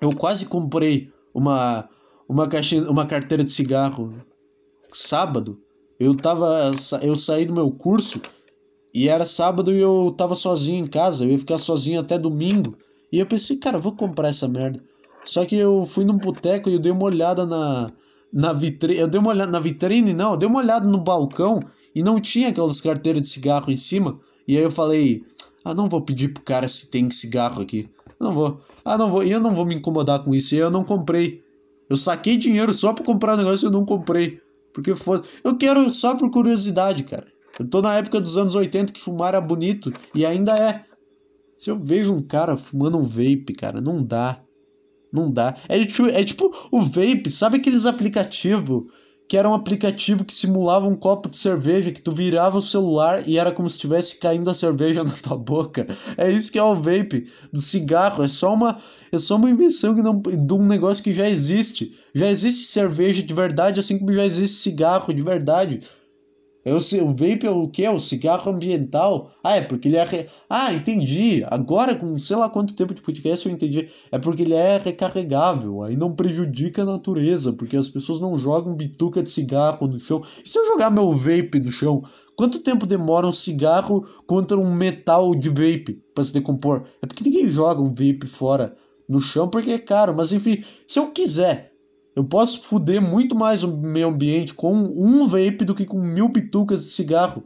A: Eu quase comprei uma uma caixinha, uma carteira de cigarro sábado, eu tava. Eu saí do meu curso e era sábado e eu tava sozinho em casa, eu ia ficar sozinho até domingo. E eu pensei, cara, vou comprar essa merda. Só que eu fui num boteco e eu dei uma olhada na, na vitrine. Eu dei uma olhada na vitrine, não, eu dei uma olhada no balcão e não tinha aquelas carteiras de cigarro em cima. E aí eu falei, ah, não vou pedir pro cara se tem cigarro aqui. Não vou. Ah, não vou. E eu não vou me incomodar com isso. E eu não comprei. Eu saquei dinheiro só pra comprar um negócio e eu não comprei. Porque foda. Eu quero só por curiosidade, cara. Eu tô na época dos anos 80 que fumar era bonito e ainda é. Se eu vejo um cara fumando um vape, cara, não dá. Não dá. É tipo, é tipo o vape, sabe aqueles aplicativos que era um aplicativo que simulava um copo de cerveja, que tu virava o celular e era como se estivesse caindo a cerveja <laughs> na tua boca. É isso que é o vape do cigarro, é só uma é só uma invenção que não, de um negócio que já existe. Já existe cerveja de verdade, assim como já existe cigarro de verdade. É o, vape é o que? É o cigarro ambiental? Ah, é porque ele é. Re... Ah, entendi. Agora, com sei lá quanto tempo de podcast eu entendi. É porque ele é recarregável. Aí não prejudica a natureza. Porque as pessoas não jogam bituca de cigarro no chão. E se eu jogar meu vape no chão? Quanto tempo demora um cigarro contra um metal de vape para se decompor? É porque ninguém joga um vape fora no chão porque é caro. Mas enfim, se eu quiser eu posso fuder muito mais o meio ambiente com um vape do que com mil bitucas de cigarro.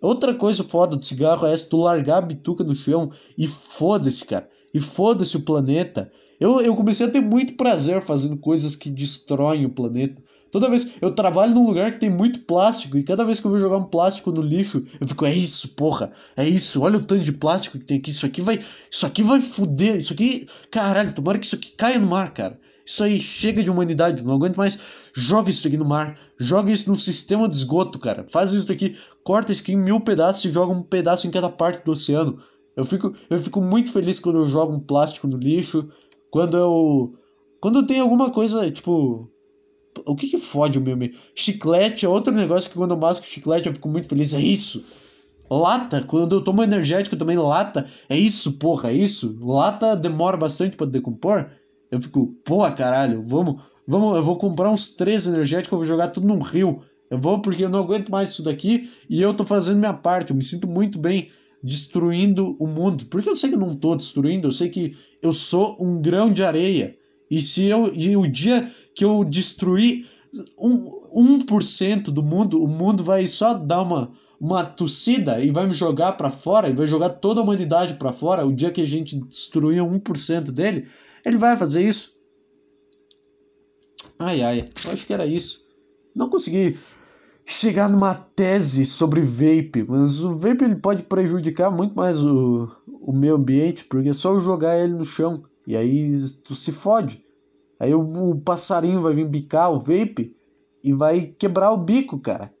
A: Outra coisa foda do cigarro é se tu largar a bituca no chão e foda-se, cara. E foda-se o planeta. Eu, eu comecei a ter muito prazer fazendo coisas que destroem o planeta. Toda vez eu trabalho num lugar que tem muito plástico e cada vez que eu vou jogar um plástico no lixo, eu fico, é isso, porra, é isso, olha o tanto de plástico que tem aqui, isso aqui vai, isso aqui vai fuder, isso aqui, caralho, tomara que isso aqui caia no mar, cara. Isso aí chega de humanidade, não aguento mais. Joga isso aqui no mar, joga isso no sistema de esgoto, cara. Faz isso aqui, corta isso aqui em mil pedaços e joga um pedaço em cada parte do oceano. Eu fico, eu fico muito feliz quando eu jogo um plástico no lixo, quando eu. Quando tem alguma coisa, tipo. O que que fode o meu meio? Chiclete é outro negócio que quando eu masco chiclete eu fico muito feliz. É isso! Lata, quando eu tomo energético também, lata. É isso, porra, é isso. Lata demora bastante para decompor. Eu fico, pô, caralho, vamos, vamos, eu vou comprar uns três energéticos, eu vou jogar tudo num rio. Eu vou porque eu não aguento mais isso daqui e eu tô fazendo minha parte. Eu me sinto muito bem destruindo o mundo. Porque eu sei que eu não tô destruindo, eu sei que eu sou um grão de areia. E se eu e o dia que eu destruir um, 1% do mundo, o mundo vai só dar uma uma tossida e vai me jogar para fora e vai jogar toda a humanidade para fora. O dia que a gente destruir 1% dele, ele vai fazer isso? Ai ai, eu acho que era isso. Não consegui chegar numa tese sobre vape, mas o vape ele pode prejudicar muito mais o, o meio ambiente, porque é só jogar ele no chão e aí tu se fode. Aí o, o passarinho vai vir bicar o vape e vai quebrar o bico, cara.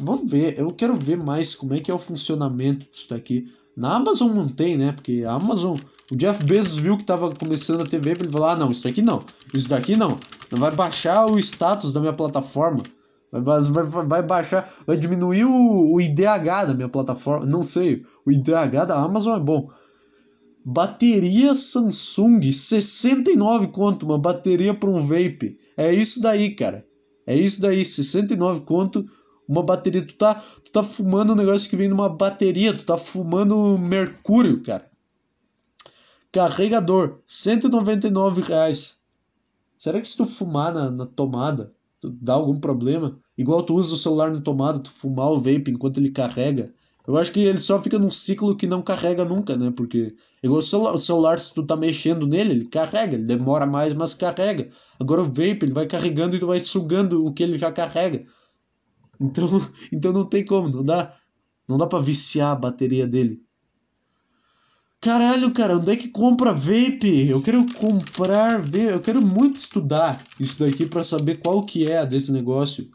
A: Vamos ver, eu quero ver mais como é que é o funcionamento disso daqui. Na Amazon não tem, né? Porque a Amazon o Jeff Bezos viu que estava começando a TV para ele falar: ah, não, isso daqui não, isso daqui não, não vai baixar o status da minha plataforma. Vai, vai, vai baixar, vai diminuir o, o IDH da minha plataforma. Não sei, o IDH da Amazon é bom. Bateria Samsung, 69 conto, uma bateria para um vape. É isso daí, cara. É isso daí, 69 conto, uma bateria. Tu tá, tu tá fumando um negócio que vem numa bateria, tu tá fumando mercúrio, cara. Carregador, 199 reais. Será que se tu fumar na, na tomada, dá algum problema? Igual tu usa o celular na tomada, tu fumar o vape enquanto ele carrega. Eu acho que ele só fica num ciclo que não carrega nunca, né? Porque igual o celular, o celular, se tu tá mexendo nele, ele carrega, ele demora mais, mas carrega. Agora o vape, ele vai carregando e tu vai sugando o que ele já carrega. Então, <laughs> então não tem como, não dá. Não dá pra viciar a bateria dele. Caralho, cara, onde é que compra vape? Eu quero comprar vape, eu quero muito estudar isso daqui para saber qual que é desse negócio.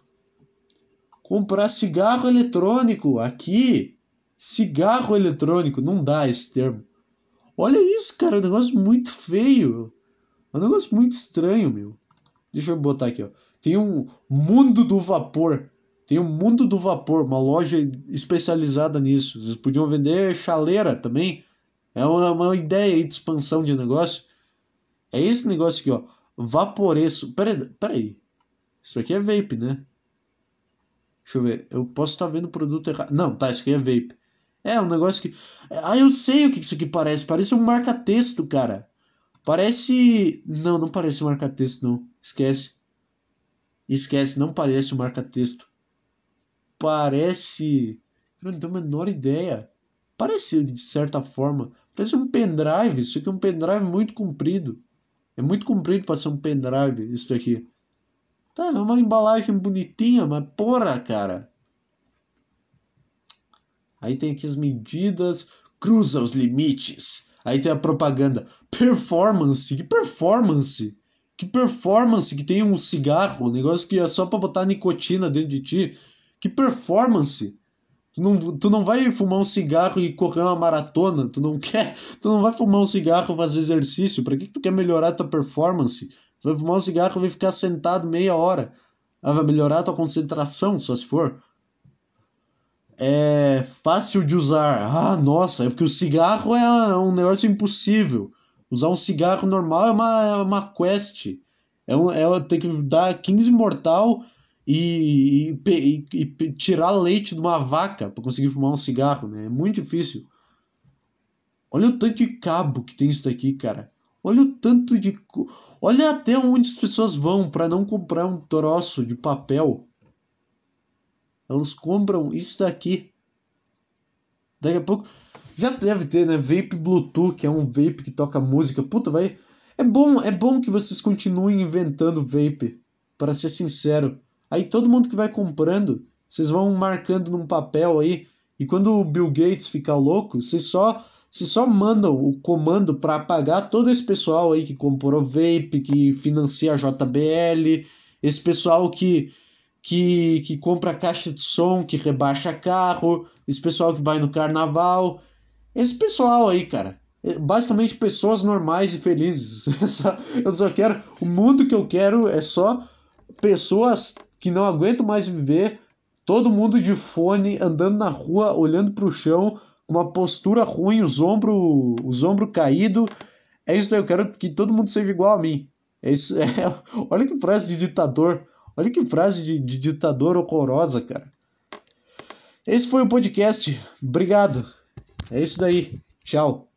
A: Comprar cigarro eletrônico aqui. Cigarro eletrônico, não dá esse termo. Olha isso, cara, é um negócio muito feio. É um negócio muito estranho, meu. Deixa eu botar aqui, ó. Tem um Mundo do Vapor. Tem um Mundo do Vapor, uma loja especializada nisso. Vocês podiam vender chaleira também. É uma, uma ideia aí de expansão de negócio. É esse negócio aqui, ó. Vaporeço. Pera, aí. Isso aqui é vape, né? Deixa eu ver. Eu posso estar vendo o produto errado. Não, tá. Isso aqui é vape. É um negócio que. Ah, eu sei o que isso aqui parece. Parece um marca-texto, cara. Parece. Não, não parece um marca-texto, não. Esquece. Esquece, não parece um marca-texto. Parece. Eu não tenho a menor ideia. Parece de certa forma. Parece um pendrive. Isso aqui é um pendrive muito comprido. É muito comprido para ser um pendrive, isso daqui. Tá, é uma embalagem bonitinha, mas porra, cara. Aí tem aqui as medidas, cruza os limites. Aí tem a propaganda. Performance. Que performance? Que performance que tem um cigarro, um negócio que é só para botar nicotina dentro de ti. Que performance? Tu não, tu não vai fumar um cigarro e correr uma maratona. Tu não quer. Tu não vai fumar um cigarro e fazer exercício. Para que, que tu quer melhorar a tua performance? Tu vai fumar um cigarro e vai ficar sentado meia hora. Ah, vai melhorar a tua concentração, só se for é fácil de usar. Ah, nossa, é porque o cigarro é um negócio impossível. Usar um cigarro normal é uma, é uma quest. É, um, é ter que dar 15 mortal e, e, e, tirar leite de uma vaca para conseguir fumar um cigarro, né? É muito difícil. Olha o tanto de cabo que tem isso daqui, cara. Olha o tanto de. Olha até onde as pessoas vão para não comprar um troço de papel elas compram isso daqui. Daqui a pouco. Já deve ter, né? Vape Bluetooth, é um vape que toca música. Puta, vai. É bom, é bom que vocês continuem inventando vape. Para ser sincero. Aí todo mundo que vai comprando, vocês vão marcando num papel aí. E quando o Bill Gates ficar louco, vocês só, vocês só mandam o comando para apagar todo esse pessoal aí que comprou vape, que financia a JBL, esse pessoal que que, que compra caixa de som, que rebaixa carro, esse pessoal que vai no carnaval. Esse pessoal aí, cara. É basicamente pessoas normais e felizes. <laughs> eu só quero. O mundo que eu quero é só pessoas que não aguentam mais viver, todo mundo de fone, andando na rua, olhando para o chão, com uma postura ruim, os ombros os ombro caídos. É isso daí, eu quero que todo mundo seja igual a mim. É isso, <laughs> é, olha que frase de ditador. Olha que frase de, de ditador horrorosa, cara. Esse foi o podcast. Obrigado. É isso daí. Tchau.